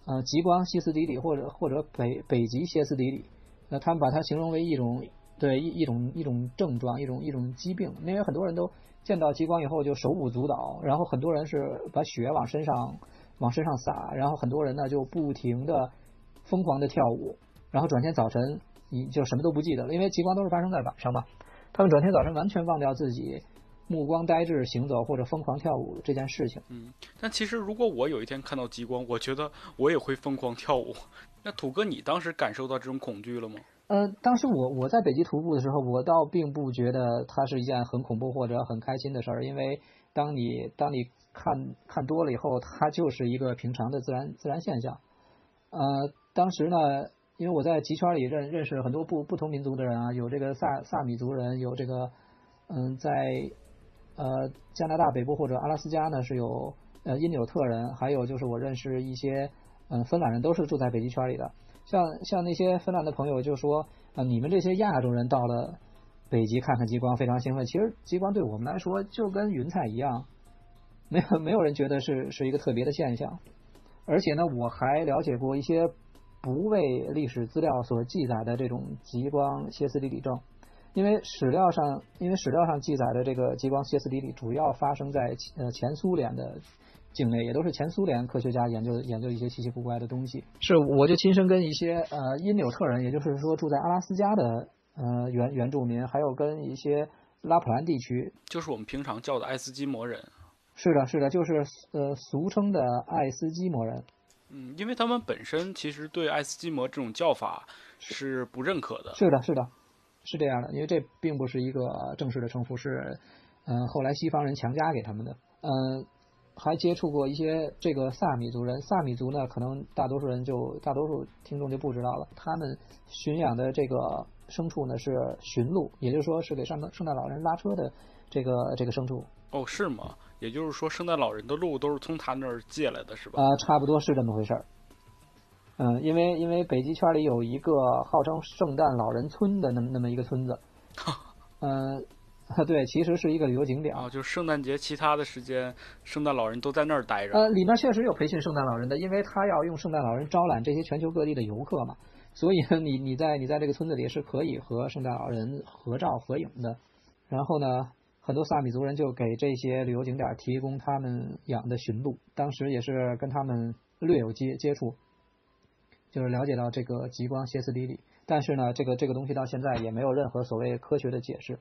呃极光歇斯底里，或者或者北北极歇斯底里。那他们把它形容为一种对一一种一种症状，一种一种疾病。因为很多人都见到极光以后就手舞足蹈，然后很多人是把血往身上往身上撒，然后很多人呢就不停的疯狂的跳舞，然后转天早晨你就什么都不记得了，因为极光都是发生在晚上嘛。他们转天早晨完全忘掉自己目光呆滞行走或者疯狂跳舞这件事情。嗯，但其实如果我有一天看到极光，我觉得我也会疯狂跳舞。那土哥，你当时感受到这种恐惧了吗？呃，当时我我在北极徒步的时候，我倒并不觉得它是一件很恐怖或者很开心的事儿，因为当你当你看看多了以后，它就是一个平常的自然自然现象。呃，当时呢，因为我在极圈里认认识很多不不同民族的人啊，有这个萨萨米族人，有这个嗯，在呃加拿大北部或者阿拉斯加呢是有呃因纽特人，还有就是我认识一些嗯，芬兰人都是住在北极圈里的。像像那些芬兰的朋友就说啊、你们这些亚洲人到了北极看看极光非常兴奋，其实极光对我们来说就跟云彩一样，没有 *laughs* 没有人觉得是是一个特别的现象。而且呢，我还了解过一些不为历史资料所记载的这种极光歇斯底里症，因为史料上，因为史料上记载的这个极光歇斯底里主要发生在呃前苏联的境内，也都是前苏联科学家研究研究一些奇奇古怪的东西。是，我就亲身跟一些呃因纽特人，也就是说住在阿拉斯加的呃原原住民，还有跟一些拉普兰地区，就是我们平常叫的爱斯基摩人。是的，是的，就是呃俗称的爱斯基摩人。嗯，因为他们本身其实对爱斯基摩这种叫法是不认可的。是的，是的，是这样的，因为这并不是一个正式的称呼，是嗯、呃后来西方人强加给他们的。嗯、还接触过一些这个萨米族人，萨米族呢，可能大多数人就大多数听众就不知道了，他们驯养的这个牲畜呢是驯鹿，也就是说是给圣诞圣诞老人拉车的这个这个牲畜。哦，是吗？也就是说，圣诞老人的鹿都是从他那儿借来的，是吧？啊、差不多是这么回事儿。嗯，因为因为北极圈里有一个号称圣诞老人村的那么那么一个村子，嗯、*laughs* *laughs* 对，其实是一个旅游景点。啊，就是圣诞节其他的时间，圣诞老人都在那儿待着。呃，里面确实有培训圣诞老人的，因为他要用圣诞老人招揽这些全球各地的游客嘛，所以 *laughs* 呢，你你在你在这个村子里是可以和圣诞老人合照合影的。然后呢，很多萨米族人就给这些旅游景点提供他们养的驯鹿，当时也是跟他们略有接接触，就是了解到这个极光歇斯底里。但是呢，这个这个东西到现在也没有任何所谓科学的解释。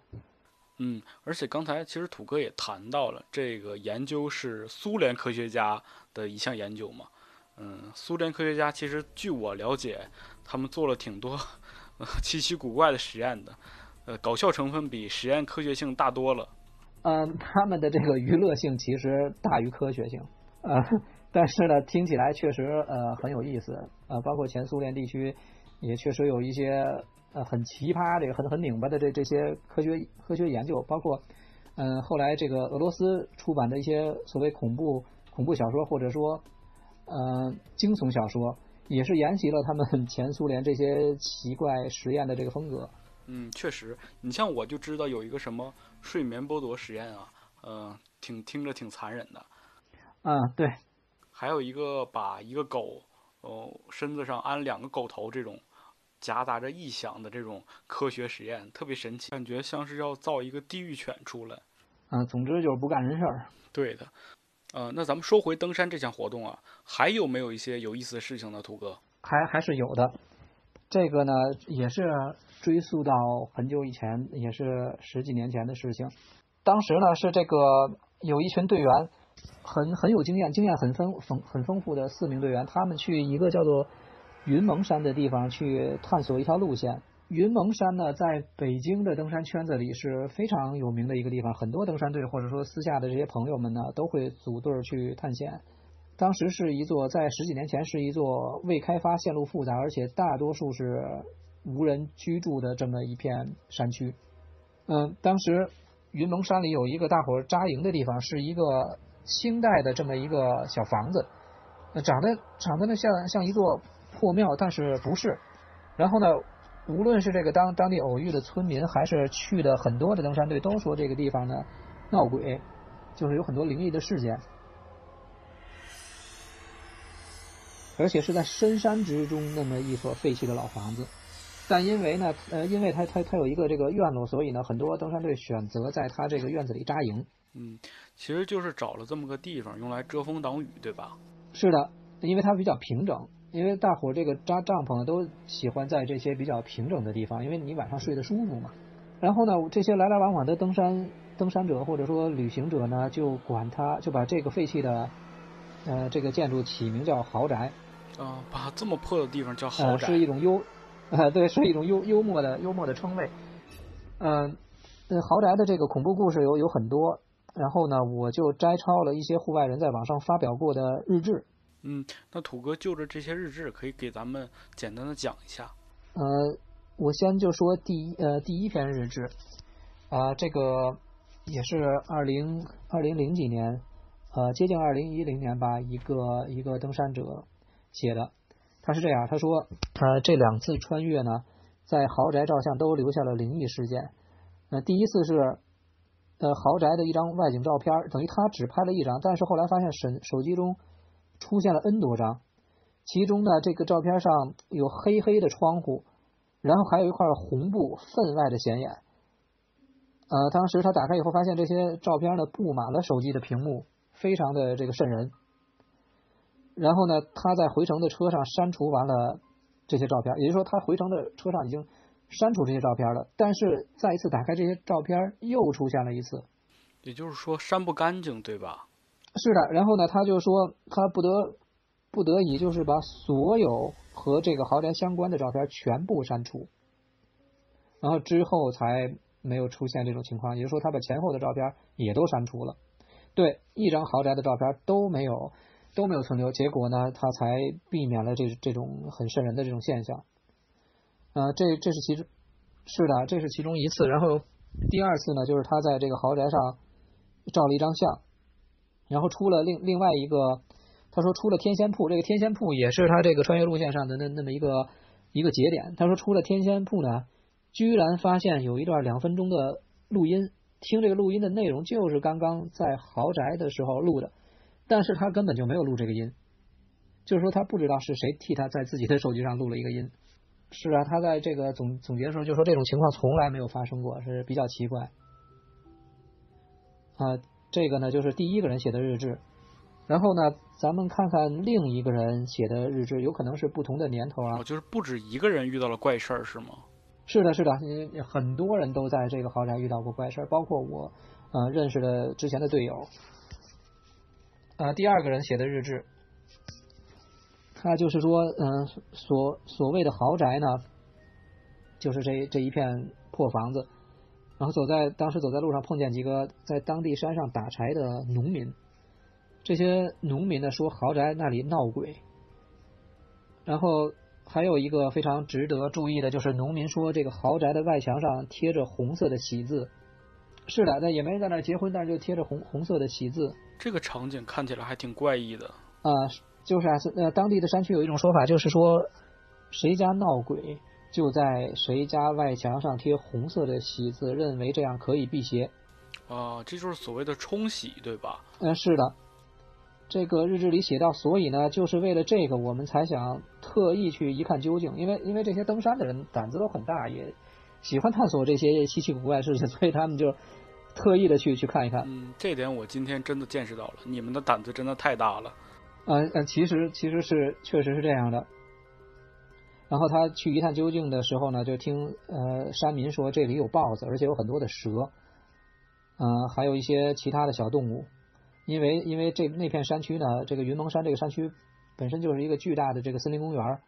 嗯，而且刚才其实土哥也谈到了，这个研究是苏联科学家的一项研究嘛。嗯，苏联科学家其实据我了解，他们做了挺多、*laughs* 呃、奇奇古怪的实验的，呃，搞笑成分比实验科学性大多了。嗯，他们的这个娱乐性其实大于科学性，呃，但是呢，听起来确实呃很有意思，呃，包括前苏联地区也确实有一些呃很奇葩、这个很很拧巴的这这些科学科学研究，包括嗯、呃后来这个俄罗斯出版的一些所谓恐怖恐怖小说或者说呃惊悚小说，也是沿袭了他们 *laughs* 前苏联这些奇怪实验的这个风格。嗯，确实，你像我就知道有一个什么睡眠剥夺实验啊，呃，挺听着挺残忍的。嗯，对，还有一个把一个狗，哦，身子上安两个狗头这种夹杂着异响的这种科学实验，特别神奇，感觉像是要造一个地狱犬出来。嗯、总之就是不干人事儿。对的，呃，那咱们说回登山这项活动啊，还有没有一些有意思的事情呢，土哥？还还是有的。这个呢，也是追溯到很久以前，也是十几年前的事情。当时呢，是这个有一群队员，很很有经验，经验很丰丰很丰富的四名队员，他们去一个叫做云蒙山的地方去探索一条路线。云蒙山呢，在北京的登山圈子里是非常有名的一个地方，很多登山队或者说私下的这些朋友们呢，都会组队去探险。当时是一座在十几年前是一座未开发、线路复杂，而且大多数是无人居住的这么一片山区。嗯，当时云蒙山里有一个大伙扎营的地方，是一个清代的这么一个小房子，呃长得长得呢像像一座破庙，但是不是。然后呢，无论是这个当当地偶遇的村民，还是去的很多的登山队，都说这个地方呢闹鬼，就是有很多灵异的事件。而且是在深山之中那么一所废弃的老房子。但因为呢，呃，因为它它它有一个这个院落，所以呢，很多登山队选择在它这个院子里扎营。嗯，其实就是找了这么个地方用来遮风挡雨，对吧？是的，因为它比较平整，因为大伙儿这个扎帐篷都喜欢在这些比较平整的地方，因为你晚上睡得舒服嘛。然后呢，这些来来往往的登山登山者或者说旅行者呢，就管它就把这个废弃的呃这个建筑起名叫豪宅。啊、把这么破的地方叫豪呃，宅，是一种幽，呃，对，是一种幽幽默的幽默的称谓。嗯、呃，豪宅的这个恐怖故事有有很多，然后呢，我就摘抄了一些户外人在网上发表过的日志。嗯，那土哥就着这些日志，可以给咱们简单的讲一下。呃，我先就说第一呃第一篇日志，啊、这个也是二零二零零几年，呃，接近二零一零年吧，一个一个登山者写的，他是这样，他说，呃，这两次穿越呢，在豪宅照相都留下了灵异事件。呃，第一次是，呃，豪宅的一张外景照片，等于他只拍了一张，但是后来发现手手机中出现了 N 多张，其中呢，这个照片上有黑黑的窗户，然后还有一块红布分外的显眼。呃，当时他打开以后，发现这些照片呢布满了手机的屏幕，非常的这个瘆人。然后呢，他在回程的车上删除完了这些照片，也就是说，他回程的车上已经删除这些照片了。但是再一次打开这些照片，又出现了一次。也就是说删不干净，对吧？是的，然后呢，他就说他不得不得已，就是把所有和这个豪宅相关的照片全部删除，然后之后才没有出现这种情况。也就是说，他把前后的照片也都删除了，对，一张豪宅的照片都没有都没有存留。结果呢，他才避免了这这种很瘆人的这种现象。呃，这这是其中是的，这是其中一次。然后第二次呢，就是他在这个豪宅上照了一张相。然后出了另另外一个，他说出了天仙铺，这个天仙铺也是他这个穿越路线上的那那么一个一个节点。他说出了天仙铺呢，居然发现有一段两分钟的录音，听这个录音的内容就是刚刚在豪宅的时候录的，但是他根本就没有录这个音，就是说他不知道是谁替他在自己的手机上录了一个音。是啊，他在这个总总结的时候就说这种情况从来没有发生过，是比较奇怪。啊。这个呢，就是第一个人写的日志，然后呢，咱们看看另一个人写的日志，有可能是不同的年头啊。哦，就是不止一个人遇到了怪事儿，是吗？是的，是的，很多人都在这个豪宅遇到过怪事儿，包括我，呃，认识的之前的队友。呃，第二个人写的日志，他就是说，嗯，所所谓的豪宅呢，就是这这一片破房子。然后走在当时走在路上碰见几个在当地山上打柴的农民，这些农民呢说豪宅那里闹鬼。然后还有一个非常值得注意的就是农民说这个豪宅的外墙上贴着红色的喜字，是的，那也没人在那结婚，但是就贴着红红色的喜字。这个场景看起来还挺怪异的。啊，就是啊，呃，当地的山区有一种说法，就是说谁家闹鬼。就在谁家外墙上贴红色的喜字，认为这样可以辟邪。啊，这就是所谓的冲喜，对吧？嗯，是的。这个日志里写到，所以呢，就是为了这个，我们才想特意去一看究竟。因为因为这些登山的人胆子都很大，也喜欢探索这些稀奇古怪的事情，*laughs* 所以他们就特意的去去看一看。嗯，这点我今天真的见识到了，你们的胆子真的太大了。嗯嗯，其实其实是确实是这样的。然后他去一探究竟的时候呢，就听呃山民说这里有豹子，而且有很多的蛇，嗯，还有一些其他的小动物。因为因为这那片山区呢，这个云蒙山这个山区本身就是一个巨大的这个森林公园，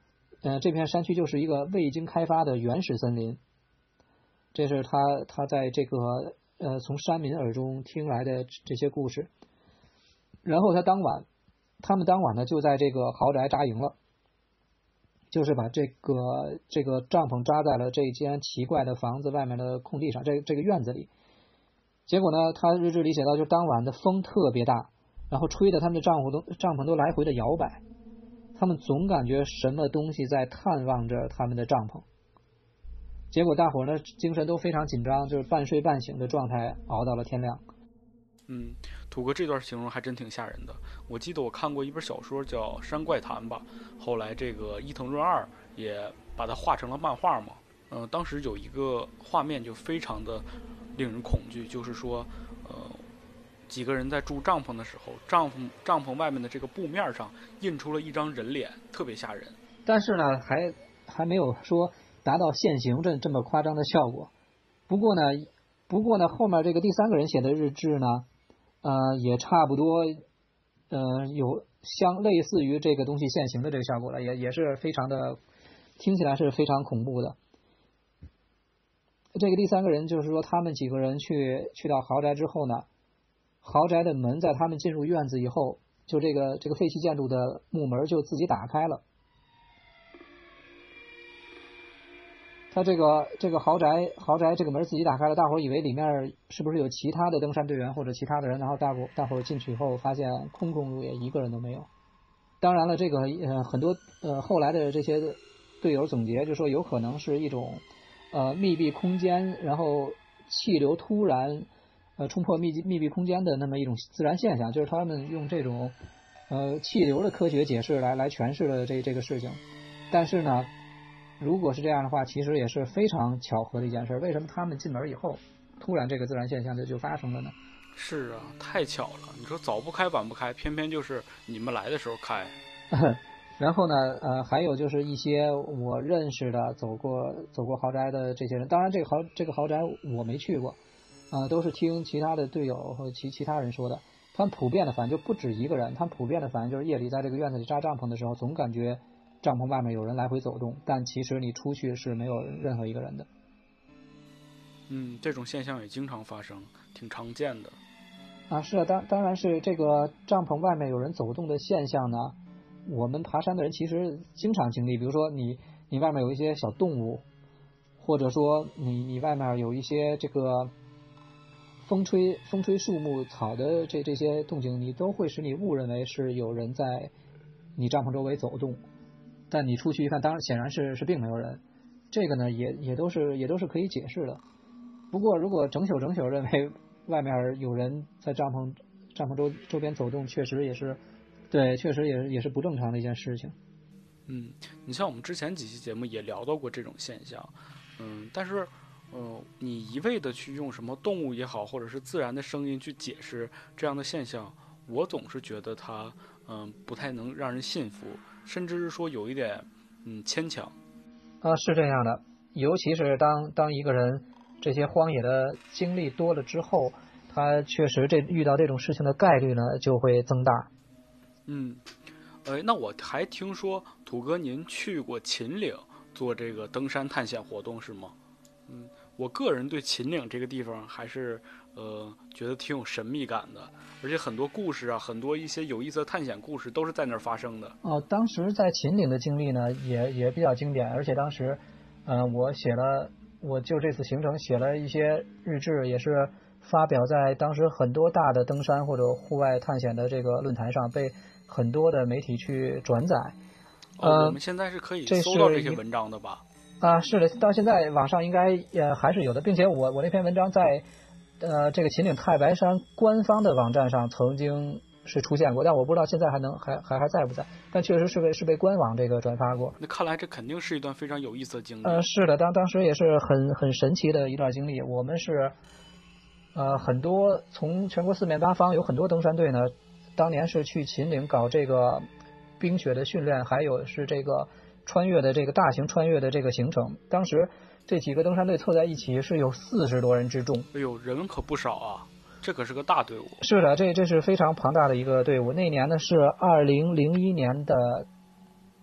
嗯，这片山区就是一个未经开发的原始森林。这是他他在这个呃从山民耳中听来的这些故事。然后他当晚，他们当晚呢就在这个豪宅扎营了。就是把这个这个帐篷扎在了这间奇怪的房子外面的空地上，这这个院子里。结果呢，他日志里写到，就当晚的风特别大，然后吹的他们的帐篷都帐篷都来回的摇摆，他们总感觉什么东西在探望着他们的帐篷。结果大伙呢精神都非常紧张，就是半睡半醒的状态，熬到了天亮。嗯，土哥这段形容还真挺吓人的。我记得我看过一本小说叫《山怪谈》吧，后来这个伊藤润二也把它画成了漫画嘛。嗯，当时有一个画面就非常的令人恐惧，就是说，呃，几个人在住帐篷的时候，帐篷帐篷外面的这个布面上印出了一张人脸，特别吓人。但是呢，还还没有说达到现形这这么夸张的效果。不过呢，不过呢，后面这个第三个人写的日志呢。呃，也差不多，呃，有相类似于这个东西现形的这个效果了，也也是非常的，听起来是非常恐怖的。这个第三个人就是说，他们几个人去去到豪宅之后呢，豪宅的门在他们进入院子以后，就这个这个废弃建筑的木门就自己打开了。他这个这个豪宅豪宅这个门自己打开了，大伙儿以为里面是不是有其他的登山队员或者其他的人？然后大伙大伙儿进去以后，发现空空如也，一个人都没有。当然了，这个呃很多呃后来的这些队友总结就说，有可能是一种呃密闭空间，然后气流突然呃冲破密密闭空间的那么一种自然现象，就是他们用这种呃气流的科学解释来来诠释了这这个事情。但是呢，如果是这样的话，其实也是非常巧合的一件事。为什么他们进门以后，突然这个自然现象就就发生了呢？是啊，太巧了。你说早不开晚不开，偏偏就是你们来的时候开。*laughs* 然后呢，呃，还有就是一些我认识的走过走过豪宅的这些人，当然这个豪这个豪宅我没去过，啊、都是听其他的队友和其其他人说的。他们普遍的反应就不止一个人，他们普遍的反应就是夜里在这个院子里扎帐篷的时候，总感觉帐篷外面有人来回走动，但其实你出去是没有任何一个人的。嗯，这种现象也经常发生，挺常见的。啊，是啊，当当然是这个帐篷外面有人走动的现象呢，我们爬山的人其实经常经历。比如说你你外面有一些小动物，或者说你你外面有一些这个风吹风吹树木草的这这些动静，你都会使你误认为是有人在你帐篷周围走动，但你出去一看，当然显然是是并没有人。这个呢，也也都是也都是可以解释的。不过如果整宿整宿认为 *laughs* 外面有人在帐篷帐篷周周边走动，确实也是，对，确实也也是不正常的一件事情。嗯，你像我们之前几期节目也聊到过这种现象，嗯，但是，呃，你一味的去用什么动物也好，或者是自然的声音去解释这样的现象，我总是觉得它，嗯、不太能让人信服，甚至是说有一点，嗯，牵强。啊，是这样的，尤其是当当一个人这些荒野的经历多了之后，他确实这遇到这种事情的概率呢就会增大。嗯，呃，那我还听说土哥您去过秦岭做这个登山探险活动是吗？嗯，我个人对秦岭这个地方还是呃觉得挺有神秘感的，而且很多故事啊，很多一些有意思的探险故事都是在那儿发生的。哦，当时在秦岭的经历呢，也也比较经典，而且当时，呃，我写了，我就这次行程写了一些日志，也是发表在当时很多大的登山或者户外探险的这个论坛上，被很多的媒体去转载。哦，呃我们现在是可以这搜到这些文章的吧？啊，是的，到现在网上应该也还是有的，并且我我那篇文章在呃这个秦岭太白山官方的网站上曾经是出现过，但我不知道现在还能还还还在不在，但确实是被是被官网这个转发过。那看来这肯定是一段非常有意思的经历。呃，是的，当当时也是很很神奇的一段经历。我们是呃很多从全国四面八方有很多登山队呢，当年是去秦岭搞这个冰雪的训练，还有是这个穿越的这个大型穿越的这个行程。当时这几个登山队凑在一起是有四十多人之众。哎呦，人可不少啊，这可是个大队伍。是的，这这是非常庞大的一个队伍。那年呢是二零零一年的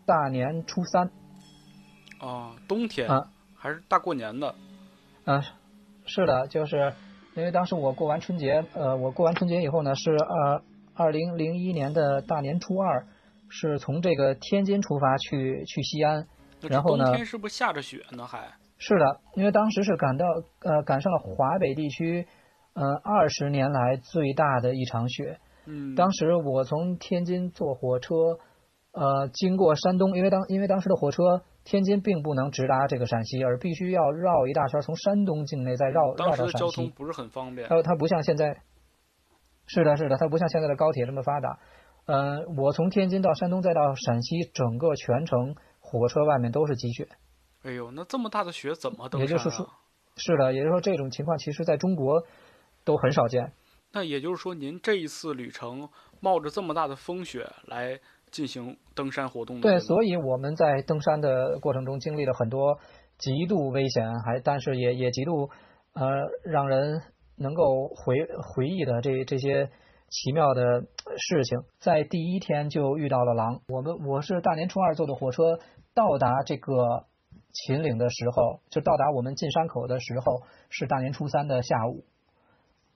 大年初三。啊，冬天、啊还是大过年的。啊，是的，就是因为当时我过完春节，呃，我过完春节以后呢，是呃二零零一年的大年初二，是从这个天津出发去去西安。然后呢冬天是不是下着雪呢？还是的，因为当时是赶到呃赶上了华北地区，呃二十年来最大的一场雪。嗯，当时我从天津坐火车，呃，经过山东，因为当因为当时的火车天津并不能直达这个陕西，而必须要绕一大圈，从山东境内再绕绕到陕西。交通不是很方便。它它不像现在，是的，是的，它不像现在的高铁这么发达。呃，我从天津到山东再到陕西，整个全程火车外面都是积雪。哎呦，那这么大的雪怎么登山啊？也就是说，是的，也就是说这种情况其实在中国都很少见。那也就是说，您这一次旅程冒着这么大的风雪来进行登山活动的，对，所以我们在登山的过程中经历了很多极度危险，还但是也也极度呃让人能够回回忆的这这些奇妙的事情。在第一天就遇到了狼，我们我是大年初二坐的火车到达这个秦岭的时候，就到达我们进山口的时候是大年初三的下午。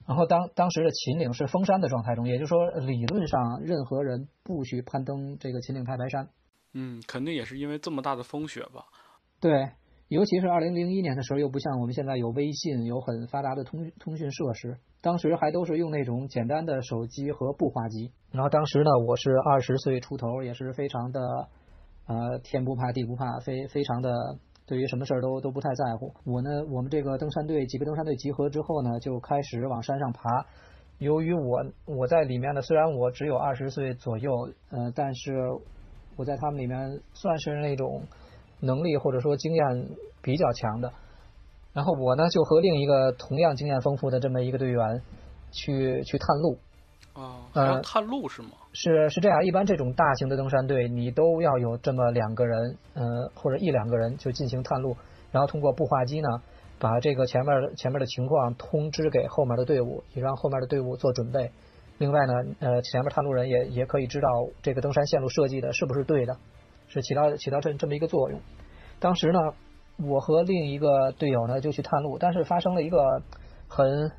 然后当当时的秦岭是封山的状态中，也就是说，理论上任何人不许攀登这个秦岭太白山。嗯，肯定也是因为这么大的风雪吧？对，尤其是二零零一年的时候，又不像我们现在有微信，有很发达的通通讯设施，当时还都是用那种简单的手机和步话机。然后当时呢，我是二十岁出头，也是非常的呃天不怕地不怕，非非常的对于什么事儿都都不太在乎。我呢，我们这个登山队几个登山队集合之后呢，就开始往山上爬。由于我我在里面呢，虽然我只有二十岁左右，呃，但是我在他们里面算是那种能力或者说经验比较强的。然后我呢，就和另一个同样经验丰富的这么一个队员去去探路。啊，还要呃探路是吗？是是这样，一般这种大型的登山队，你都要有这么两个人，呃，或者一两个人就进行探路，然后通过步话机呢，把这个前面前面的情况通知给后面的队伍，也让后面的队伍做准备。另外呢，呃，前面探路人也也可以知道这个登山线路设计的是不是对的，是起到起到这这么一个作用。当时呢，我和另一个队友呢就去探路，但是发生了一个很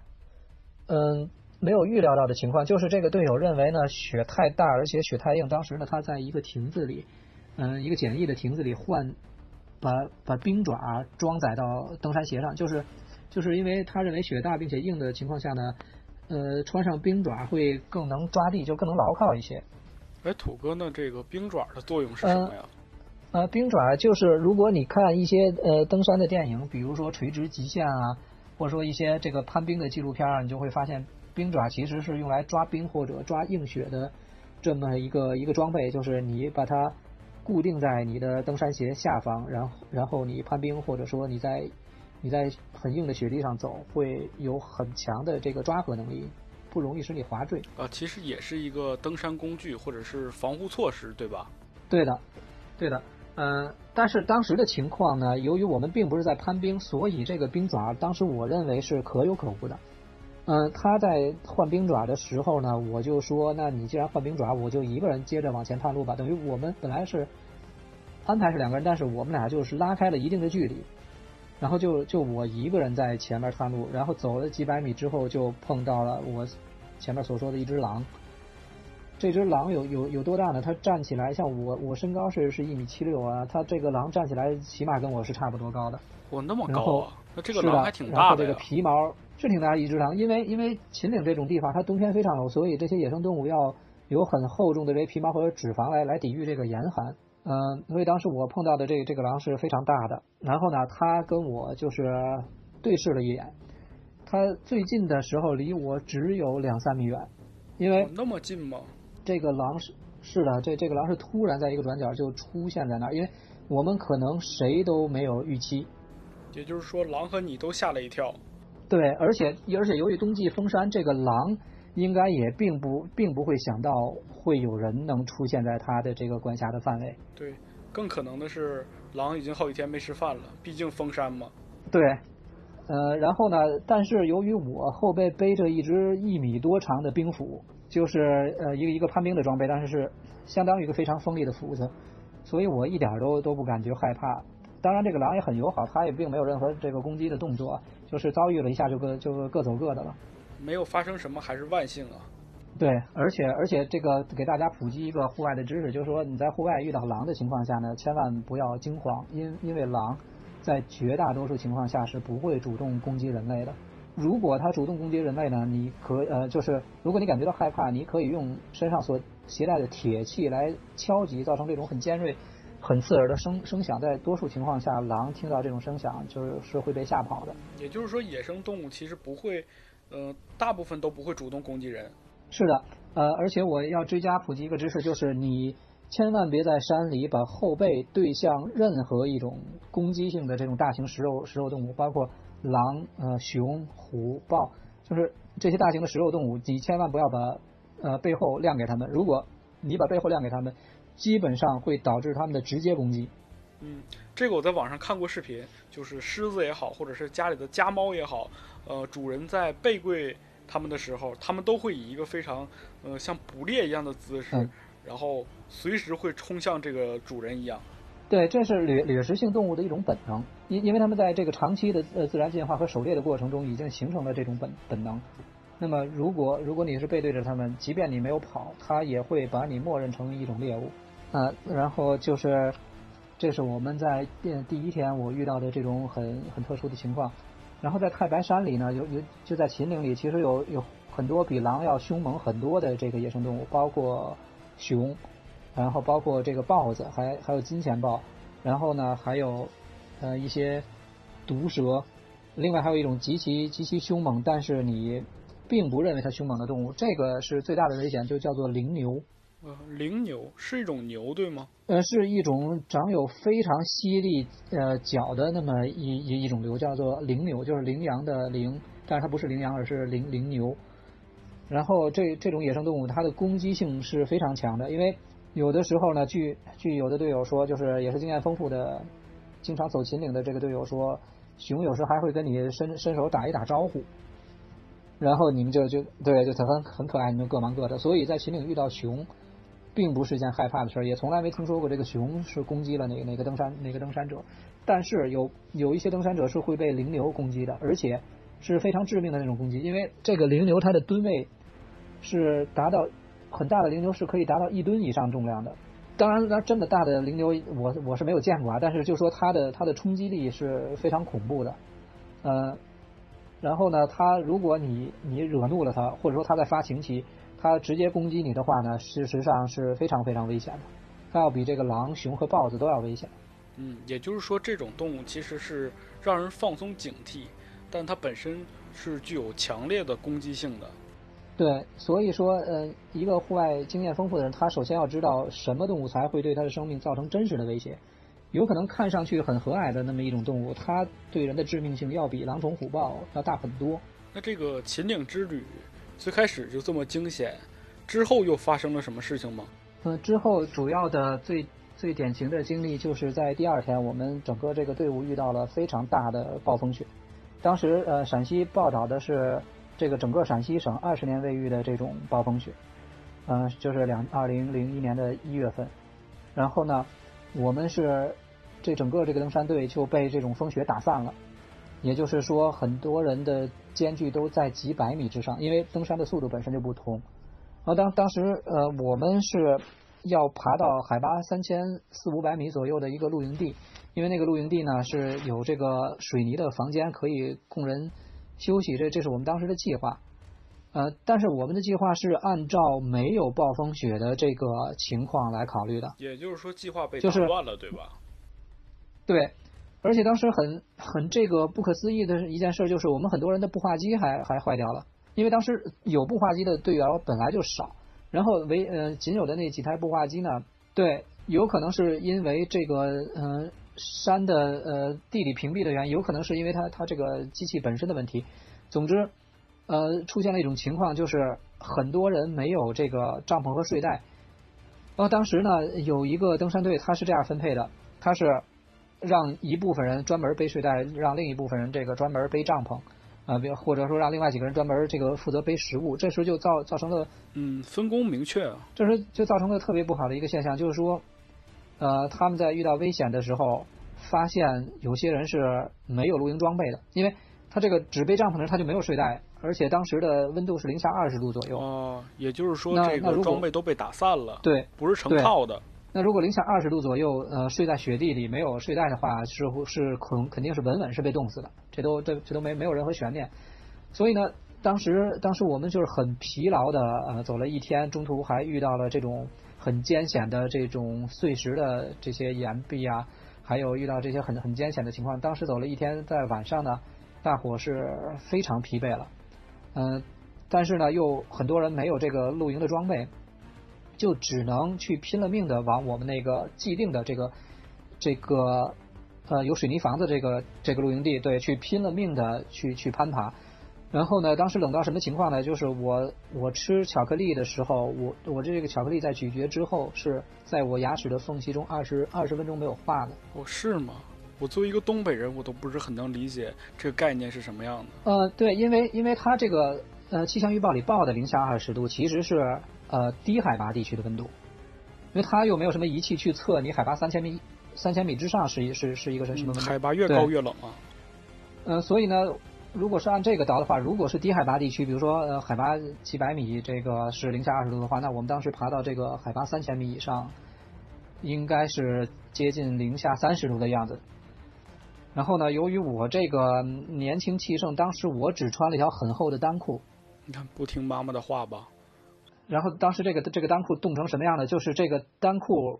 嗯没有预料到的情况，就是这个队友认为呢雪太大，而且雪太硬。当时呢他在一个亭子里，嗯，一个简易的亭子里换把把冰爪装载到登山鞋上，就是就是因为他认为雪大并且硬的情况下呢，呃，穿上冰爪会更能抓地，就更能牢靠一些。哎，土哥，那这个冰爪的作用是什么呀？呃，冰爪就是如果你看一些呃登山的电影，比如说《垂直极限》啊，或者说一些这个攀冰的纪录片啊，你就会发现冰爪其实是用来抓冰或者抓硬雪的这么一个一个装备，就是你把它固定在你的登山鞋下方，然后然后你攀冰或者说你在你在很硬的雪地上走，会有很强的这个抓合能力，不容易使你滑坠。呃，其实也是一个登山工具或者是防护措施，对吧？对的，对的，嗯、但是当时的情况呢，由于我们并不是在攀冰，所以这个冰爪当时我认为是可有可无的。嗯、他在换冰爪的时候呢，我就说，那你既然换冰爪，我就一个人接着往前探路吧。等于我们本来是安排是两个人，但是我们俩就是拉开了一定的距离，然后就就我一个人在前面探路，然后走了几百米之后，就碰到了我前面所说的一只狼。这只狼有有有多大呢？它站起来，像我我身高是是一米七六啊，它这个狼站起来起码跟我是差不多高的。我，那么高啊！那这个狼还挺然后这个。皮毛是挺大一只狼，因为因为秦岭这种地方它冬天非常冷，所以这些野生动物要有很厚重的这些皮毛和脂肪来来抵御这个严寒。嗯、所以当时我碰到的这个这个狼是非常大的。然后呢，它跟我就是对视了一眼，它最近的时候离我只有两三米远，因为哦那么近吗？这个狼是是的，这这个狼是突然在一个转角就出现在那儿，因为我们可能谁都没有预期。也就是说，狼和你都吓了一跳。对，而且而且由于冬季封山，这个狼应该也并不并不会想到会有人能出现在它的这个管辖的范围。对，更可能的是，狼已经好几天没吃饭了，毕竟封山嘛。对，呃，然后呢，但是由于我后背背着一只一米多长的冰斧，就是呃一个一个攀冰的装备，但是是相当于一个非常锋利的斧子，所以我一点儿都都不感觉害怕。当然，这个狼也很友好，它也并没有任何这个攻击的动作，就是遭遇了一下就各就各走各的了。没有发生什么，还是万幸啊。对，而且而且这个给大家普及一个户外的知识，就是说你在户外遇到狼的情况下呢，千万不要惊慌，因因为狼在绝大多数情况下是不会主动攻击人类的。如果它主动攻击人类呢，你可呃就是如果你感觉到害怕，你可以用身上所携带的铁器来敲击，造成这种很尖锐、很刺耳的声声响。在多数情况下，狼听到这种声响就是是会被吓跑的。也就是说，野生动物其实不会，呃，大部分都不会主动攻击人。是的，呃，而且我要追加普及一个知识，就是你千万别在山里把后背对向任何一种攻击性的这种大型食肉食肉动物，包括狼、呃熊、虎、豹，就是这些大型的食肉动物，你千万不要把呃背后亮给他们。如果你把背后亮给他们，基本上会导致它们的直接攻击。嗯，这个我在网上看过视频，就是狮子也好，或者是家里的家猫也好，呃，主人在背跪它们的时候，它们都会以一个非常呃像捕猎一样的姿势，嗯然后随时会冲向这个主人一样。对，这是掠掠食性动物的一种本能，因因为它们在这个长期的呃自然进化和狩猎的过程中，已经形成了这种本本能。那么，如果如果你是背对着它们，即便你没有跑，它也会把你默认成一种猎物。啊、然后就是这是我们在第第一天我遇到的这种很很特殊的情况。然后在太白山里呢，有有就在秦岭里，其实有有很多比狼要凶猛很多的这个野生动物，包括熊，然后包括这个豹子，还还有金钱豹，然后呢还有呃一些毒蛇，另外还有一种极其极其凶猛，但是你并不认为它凶猛的动物，这个是最大的危险，就叫做羚牛。呃，灵牛是一种牛对吗？呃，是一种长有非常犀利呃角的那么一一一种牛，叫做羚牛，就是羚羊的羚，但是它不是羚羊，而是羚羚牛。然后这这种野生动物，它的攻击性是非常强的，因为有的时候呢，据据有的队友说，就是也是经验丰富的，经常走秦岭的这个队友说，熊有时还会跟你伸伸手打一打招呼，然后你们就就对，就很很可爱，你们各忙各的。所以在秦岭遇到熊，并不是一件害怕的事儿，也从来没听说过这个熊是攻击了哪个哪个登山哪个登山者。但是有有一些登山者是会被羚牛攻击的，而且是非常致命的那种攻击，因为这个羚牛它的吨位是达到很大的羚牛是可以达到一吨以上重量的。当然，那真的大的羚牛我我是没有见过啊，但是就说它的它的冲击力是非常恐怖的，呃，然后呢，它如果你你惹怒了它，或者说它在发情期，它直接攻击你的话呢，事实上是非常非常危险的，它要比这个狼、熊和豹子都要危险。嗯，也就是说，这种动物其实是让人放松警惕，但它本身是具有强烈的攻击性的。对，所以说，呃，一个户外经验丰富的人，他首先要知道什么动物才会对他的生命造成真实的威胁。有可能看上去很和蔼的那么一种动物，它对人的致命性要比狼虫虎豹要大很多。那这个秦岭之旅最开始就这么惊险，之后又发生了什么事情吗？呃，之后主要的最最典型的经历就是在第二天，我们整个这个队伍遇到了非常大的暴风雪。当时呃，陕西报道的是这个整个陕西省二十年未遇的这种暴风雪，嗯、就是两二零零一年的一月份。然后呢，我们是这整个这个登山队就被这种风雪打散了，也就是说，很多人的间距都在几百米之上，因为登山的速度本身就不同。然后当当时呃，我们是要爬到海拔三千四五百米左右的一个露营地，因为那个露营地呢是有这个水泥的房间可以供人休息，这这是我们当时的计划。呃，但是我们的计划是按照没有暴风雪的这个情况来考虑的。也就是说，计划被就是打乱了，对吧？对，而且当时很很这个不可思议的一件事就是，我们很多人的步话机还还坏掉了，因为当时有步话机的队员本来就少，然后唯呃仅有的那几台步话机呢，对，有可能是因为这个呃山的呃地理屏蔽的原因，有可能是因为它它这个机器本身的问题，总之呃出现了一种情况，就是很多人没有这个帐篷和睡袋。然后当时呢，有一个登山队，他是这样分配的，他是让一部分人专门背睡袋，让另一部分人这个专门背帐篷，啊，比如或者说让另外几个人专门这个负责背食物，这时候就造造成了，嗯，分工明确啊。这时候就造成了特别不好的一个现象，就是说，呃，他们在遇到危险的时候，发现有些人是没有露营装备的，因为他这个只背帐篷的人他就没有睡袋，而且当时的温度是零下二十度左右，哦，也就是说，这个装备都被打散了，对，不是成套的。那如果零下二十度左右，呃，睡在雪地里没有睡袋的话，是是肯肯定是稳稳是被冻死的，这都这这都没没有任何悬念。所以呢，当时当时我们就是很疲劳的，呃，走了一天，中途还遇到了这种很艰险的这种碎石的这些岩壁啊，还有遇到这些很很艰险的情况。当时走了一天，在晚上呢，大伙是非常疲惫了，嗯、但是呢，又很多人没有这个露营的装备，就只能去拼了命的往我们那个既定的这个这个呃有水泥房子这个这个露营地，对，去拼了命的去去攀爬。然后呢，当时冷到什么情况呢？就是我我吃巧克力的时候，我我这个巧克力在咀嚼之后是在我牙齿的缝隙中二十二十分钟没有化的。哦，是吗？我作为一个东北人，我都不是很能理解这个概念是什么样的。呃，对，因为因为它这个呃气象预报里报的零下二十度，其实是呃低海拔地区的温度，因为它又没有什么仪器去测你海拔三千米三千米之上是一是是一个什么温度。海拔越高越冷啊。呃，所以呢，如果是按这个倒的话，如果是低海拔地区，比如说呃海拔几百米，这个是零下二十度的话，那我们当时爬到这个海拔三千米以上，应该是接近零下三十度的样子。然后呢，由于我这个年轻气盛，当时我只穿了一条很厚的单裤，你看不听妈妈的话吧？然后当时这个这个单裤冻成什么样呢？就是这个单裤，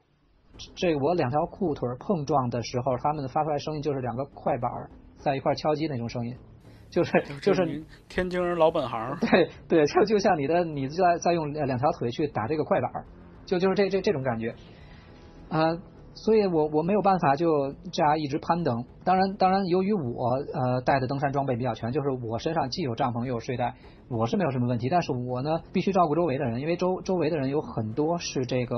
这我两条裤腿碰撞的时候，他们发出来声音就是两个快板在一块敲击那种声音，就是就是天津人老本行，*laughs* 对对，就就像你的你在在用两条腿去打这个快板，就就是这这这种感觉，啊、所以我我没有办法就这样一直攀登。当然当然，由于我呃带的登山装备比较全，就是我身上既有帐篷又有睡袋，我是没有什么问题。但是我呢必须照顾周围的人，因为周周围的人有很多是这个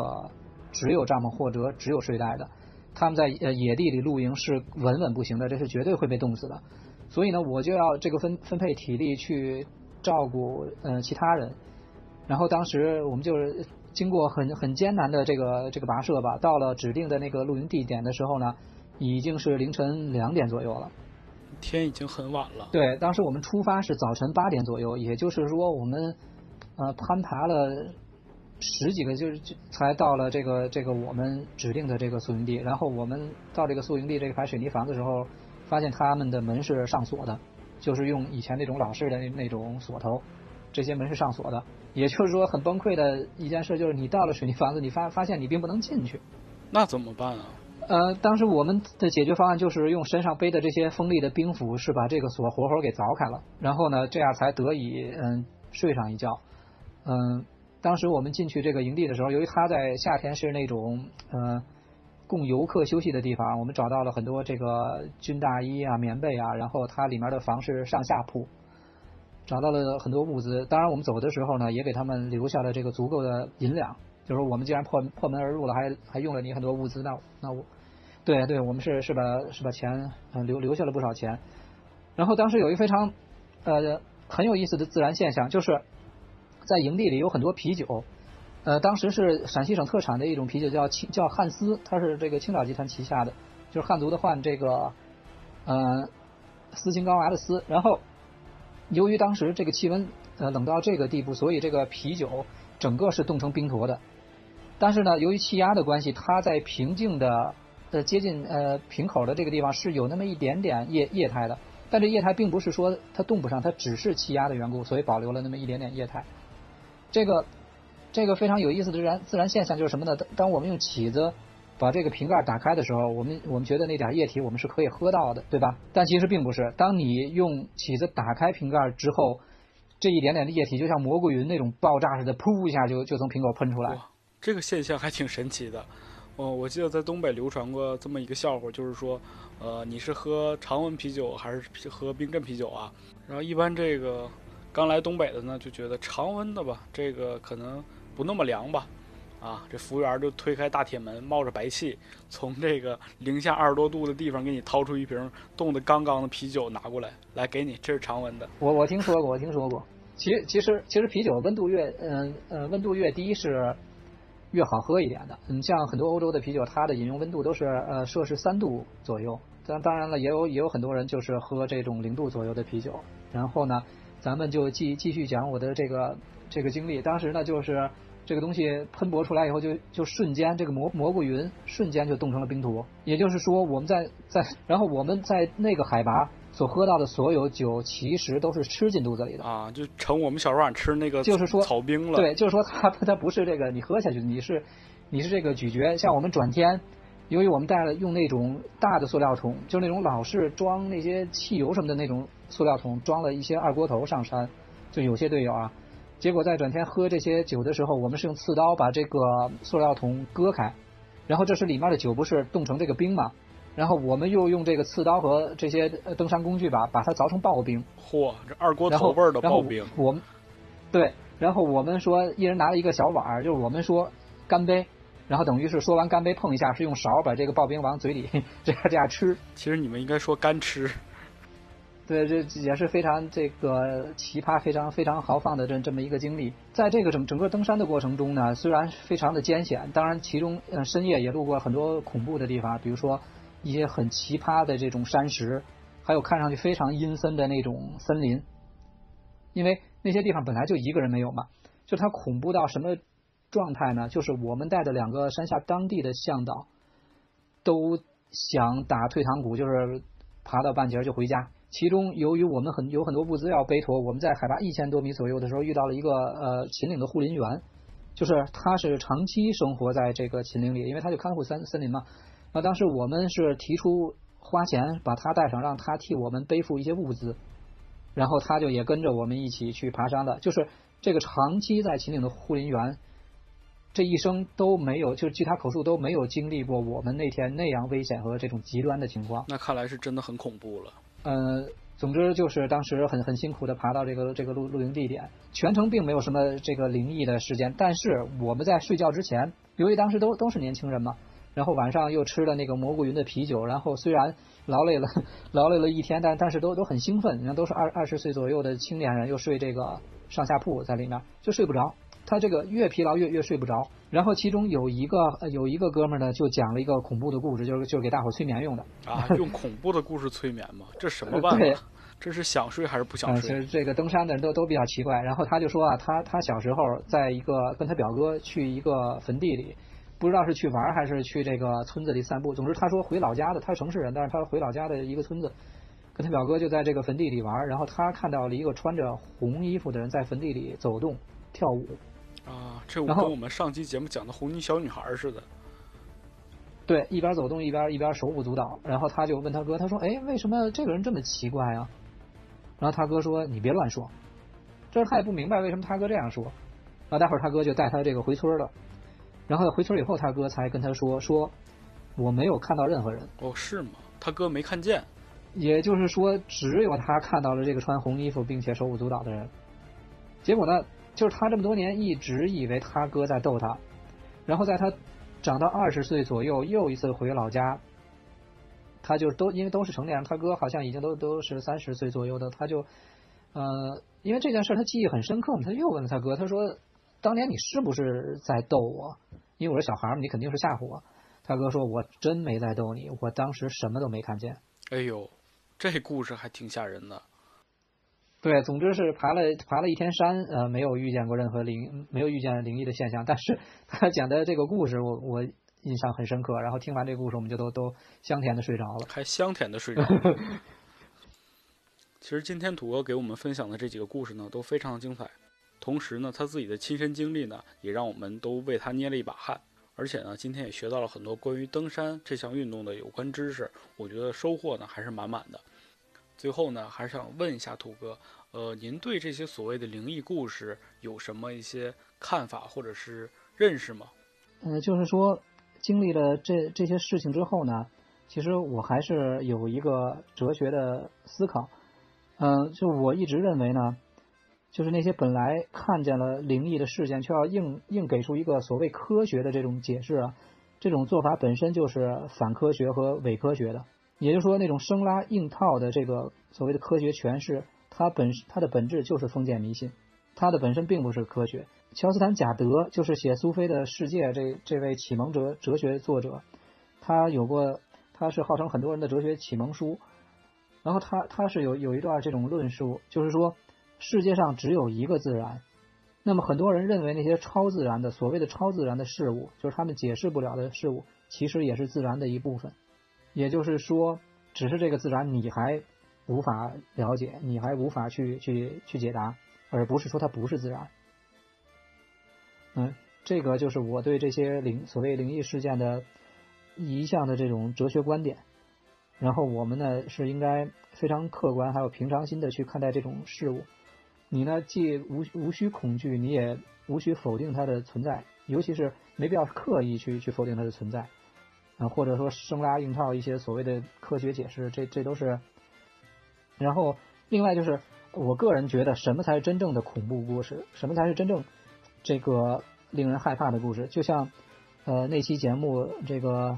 只有帐篷或者只有睡袋的，他们在呃野地里露营是稳稳不行的，这是绝对会被冻死的。所以呢，我就要这个分分配体力去照顾呃其他人。然后当时我们就是经过很很艰难的这个这个跋涉吧，到了指定的那个露营地点的时候呢，已经是凌晨两点左右了。天已经很晚了。对，当时我们出发是早晨八点左右，也就是说我们呃攀爬了十几个，就是就才到了这个这个我们指定的这个宿营地。然后我们到这个宿营地这个排水泥房的时候，发现他们的门是上锁的，就是用以前那种老式的那那种锁头，这些门是上锁的。也就是说，很崩溃的一件事就是你到了水泥房子，你发发现你并不能进去。那怎么办啊？呃，当时我们的解决方案就是用身上背的这些锋利的冰斧，是把这个锁活活给凿开了，然后呢，这样才得以嗯睡上一觉。嗯，当时我们进去这个营地的时候，由于它在夏天是那种呃供游客休息的地方，我们找到了很多这个军大衣啊、棉被啊，然后它里面的房是上下铺，找到了很多物资。当然，我们走的时候呢，也给他们留下了这个足够的银两。就是我们既然破破门而入了，还还用了你很多物资，那那我，对对，我们是是把是把钱留留下了不少钱。然后当时有一个非常呃很有意思的自然现象，就是在营地里有很多啤酒。呃，当时是陕西省特产的一种啤酒，叫青叫汉斯，它是这个青岛集团旗下的，就是汉族的汉，这个呃斯琴高娃的斯。然后由于当时这个气温呃冷到这个地步，所以这个啤酒整个是冻成冰坨的。但是呢，由于气压的关系，它在平静的呃接近呃瓶口的这个地方是有那么一点点液液态的，但这液态并不是说它冻不上，它只是气压的缘故，所以保留了那么一点点液态。这个这个非常有意思的自然自然现象就是什么呢？当当我们用起子把这个瓶盖打开的时候，我们我们觉得那点液体我们是可以喝到的，对吧？但其实并不是。当你用起子打开瓶盖之后，这一点点的液体就像蘑菇云那种爆炸似的，噗一下就就从瓶口喷出来。哇，这个现象还挺神奇的。哦，我记得在东北流传过这么一个笑话，就是说，呃，你是喝常温啤酒还是喝冰镇啤酒啊？然后一般这个刚来东北的呢，就觉得常温的吧，这个可能不那么凉吧。啊，这服务员就推开大铁门，冒着白气，从这个零下二十多度的地方给你掏出一瓶冻得刚刚的啤酒拿过来，来给你，这是常温的。我我听说过，我听说过。其实其实其实啤酒温度越嗯呃温度越低是越好喝一点的。嗯，像很多欧洲的啤酒，它的饮用温度都是呃摄氏三度左右。当当然了，也有也有很多人就是喝这种零度左右的啤酒。然后呢，咱们就继继续讲我的这个这个经历。当时呢，就是这个东西喷薄出来以后就，就瞬间这个蘑蘑菇云瞬间就冻成了冰坨。也就是说，我们在在然后我们在那个海拔所喝到的所有酒，其实都是吃进肚子里的。啊，就成我们小时候俺吃那个就是说草冰了。对，就是说 *laughs* 它它不是这个你喝下去，你是你是这个咀嚼。像我们转天，由于我们带了用那种大的塑料桶，就那种老式装那些汽油什么的那种塑料桶，装了一些二锅头上山，就有些队友啊。结果在转天喝这些酒的时候，我们是用刺刀把这个塑料桶割开，然后这时里面的酒不是冻成这个冰嘛，然后我们又用这个刺刀和这些呃登山工具吧，把它凿成刨冰。嚯，这二锅头味儿的刨冰，我们对，然后我们说一人拿了一个小碗儿，就是我们说干杯，然后等于是说完干杯碰一下，是用勺把这个刨冰往嘴里 *laughs* 这样这样吃。其实你们应该说干吃。对，这也是非常这个奇葩、非常非常豪放的这这么一个经历。在这个整整个登山的过程中呢，虽然非常的艰险，当然其中呃深夜也路过很多恐怖的地方，比如说一些很奇葩的这种山石，还有看上去非常阴森的那种森林。因为那些地方本来就一个人没有嘛，就它恐怖到什么状态呢，就是我们带的两个山下当地的向导都想打退堂鼓，就是爬到半截就回家。其中，由于我们很有很多物资要背驮，我们在海拔一千多米左右的时候遇到了一个呃秦岭的护林员，就是他是长期生活在这个秦岭里，因为他就看护森森林嘛。那当时我们是提出花钱把他带上，让他替我们背负一些物资，然后他就也跟着我们一起去爬山了。就是这个长期在秦岭的护林员，这一生都没有，就是据他口述都没有经历过我们那天那样危险和这种极端的情况。那看来是真的很恐怖了。呃，总之就是当时很很辛苦的爬到这个这个露露营地点，全程并没有什么这个灵异的事件，但是我们在睡觉之前，由于当时都都是年轻人嘛，然后晚上又吃了那个蘑菇云的啤酒，然后虽然劳累了 *laughs* 劳累了一天，但但是都都很兴奋，你看都是二二十岁左右的青年人，又睡这个上下铺在里面，就睡不着。他这个越疲劳越越睡不着，然后其中有一个呃有一个哥们儿呢，就讲了一个恐怖的故事，就是就是给大伙儿催眠用的。啊，用恐怖的故事催眠吗？*laughs* 这什么办对法？这是想睡还是不想嗯，其？实这个登山的人都都比较奇怪。然后他就说啊，他他小时候在一个跟他表哥去一个坟地里，不知道是去玩儿还是去这个村子里散步。总之他说回老家的，他是城市人，但是他回老家的一个村子，跟他表哥就在这个坟地里玩儿。然后他看到了一个穿着红衣服的人在坟地里走动跳舞。啊，这我跟我们上期节目讲的红衣小女孩似的。对，一边走动一边一边手舞足蹈，然后他就问他哥，他说：“哎，为什么这个人这么奇怪啊？”然后他哥说：“你别乱说。”这他也不明白为什么他哥这样说。啊，待会儿他哥就带他这个回村了，然后回村以后，他哥才跟他说：“说我没有看到任何人，哦，是吗？他哥没看见。也就是说，只有他看到了这个穿红衣服并且手舞足蹈的人。结果呢，就是他这么多年一直以为他哥在逗他，然后在他长到二十岁左右，又一次回老家，他就都因为都是成年人，他哥好像已经都都是三十岁左右的，他就呃，因为这件事他记忆很深刻嘛，他又问了他哥，他说：“当年你是不是在逗我？因为我是小孩嘛，你肯定是吓唬我。”他哥说：“我真没在逗你，我当时什么都没看见。”哎呦，这故事还挺吓人的。对，总之是爬了爬了一天山，呃，没有遇见过任何灵，没有遇见灵异的现象。但是他讲的这个故事我，我印象很深刻。然后听完这个故事，我们就都都香甜的睡着了。还香甜的睡着。*laughs* 其实今天土哥给我们分享的这几个故事呢，都非常的精彩。同时呢，他自己的亲身经历呢，也让我们都为他捏了一把汗。而且呢，今天也学到了很多关于登山这项运动的有关知识，我觉得收获呢还是满满的。最后呢，还是想问一下土哥，呃，您对这些所谓的灵异故事有什么一些看法或者是认识吗？嗯、就是说经历了这这些事情之后呢，其实我还是有一个哲学的思考。嗯、就我一直认为呢，就是那些本来看见了灵异的事件，却要硬硬给出一个所谓科学的这种解释啊，这种做法本身就是反科学和伪科学的。也就是说，那种生拉硬套的这个所谓的科学诠释，它本它的本质就是封建迷信，它的本身并不是科学。乔斯坦贾德就是写《苏菲的世界》这这位启蒙哲哲学作者，他有过，他是号称很多人的哲学启蒙书。然后他他是有有一段这种论述，就是说世界上只有一个自然。那么很多人认为那些超自然的所谓的超自然的事物，就是他们解释不了的事物，其实也是自然的一部分。也就是说，只是这个自然你还无法了解，你还无法去去去解答，而不是说它不是自然。嗯，这个就是我对这些灵所谓灵异事件的一项的这种哲学观点。然后我们呢是应该非常客观还有平常心的去看待这种事物。你呢既无无需恐惧，你也无需否定它的存在，尤其是没必要刻意去去否定它的存在。啊，或者说生拉硬套一些所谓的科学解释，这这都是。然后，另外就是，我个人觉得，什么才是真正的恐怖故事？什么才是真正这个令人害怕的故事？就像，呃，那期节目这个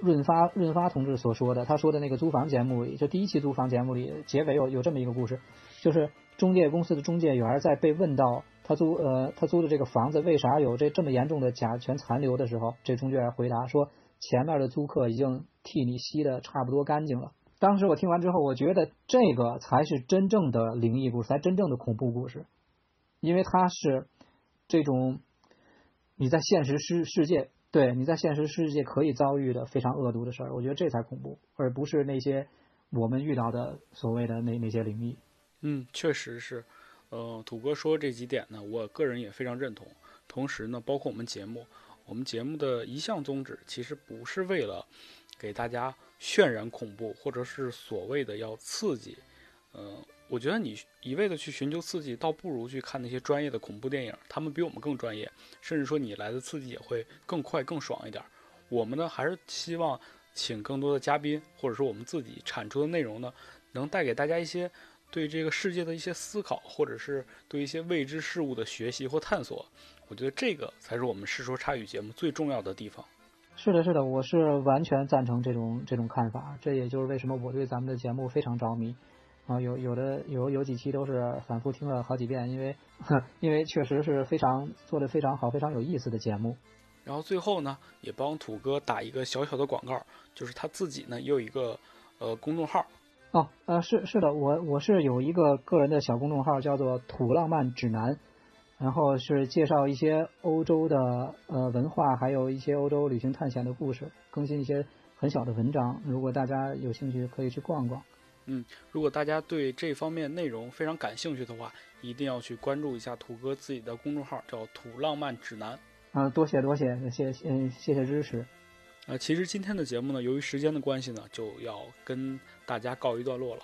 润发润发同志所说的，他说的那个租房节目里，就第一期租房节目里，结尾有有这么一个故事，就是中介公司的中介员在被问到他租呃他租的这个房子为啥有这这么严重的甲醛残留的时候，这中介员回答说。前面的租客已经替你吸的差不多干净了。当时我听完之后，我觉得这个才是真正的灵异故事，才真正的恐怖故事，因为它是这种你在现实世世界，对你在现实世界可以遭遇的非常恶毒的事儿，我觉得这才恐怖，而不是那些我们遇到的所谓的那那些灵异。嗯，确实是。呃，土哥说这几点呢，我个人也非常认同。同时呢，包括我们节目，我们节目的一项宗旨其实不是为了给大家渲染恐怖，或者是所谓的要刺激。呃，我觉得你一味的去寻求刺激，倒不如去看那些专业的恐怖电影，他们比我们更专业，甚至说你来的刺激也会更快、更爽一点。我们呢，还是希望请更多的嘉宾，或者说我们自己产出的内容呢，能带给大家一些。对这个世界的一些思考，或者是对一些未知事物的学习或探索，我觉得这个才是我们《世说差语》节目最重要的地方。是的，是的，我是完全赞成这种这种看法。这也就是为什么我对咱们的节目非常着迷啊！有有的有有几期都是反复听了好几遍，因为因为确实是非常做的非常好、非常有意思的节目。然后最后呢，也帮土哥打一个小小的广告，就是他自己呢也有一个呃公众号。哦，呃，是是的，我我是有一个个人的小公众号，叫做“土浪漫指南”，然后是介绍一些欧洲的呃文化，还有一些欧洲旅行探险的故事，更新一些很小的文章。如果大家有兴趣，可以去逛逛。嗯，如果大家对这方面内容非常感兴趣的话，一定要去关注一下土哥自己的公众号，叫“土浪漫指南”。啊，多谢多谢，谢谢谢谢支持。呃，其实今天的节目呢，由于时间的关系呢，就要跟大家告一段落了。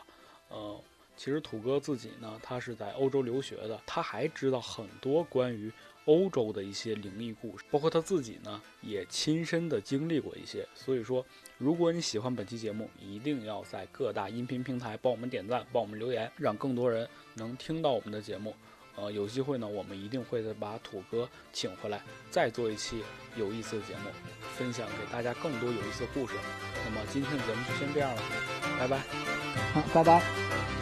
呃，其实土哥自己呢，他是在欧洲留学的，他还知道很多关于欧洲的一些灵异故事，包括他自己呢，也亲身的经历过一些。所以说，如果你喜欢本期节目，一定要在各大音频平台帮我们点赞，帮我们留言，让更多人能听到我们的节目。呃，有机会呢，我们一定会再把土哥请回来，再做一期有意思的节目，分享给大家更多有意思的故事。那么今天的节目就先这样了，拜拜。好，拜拜。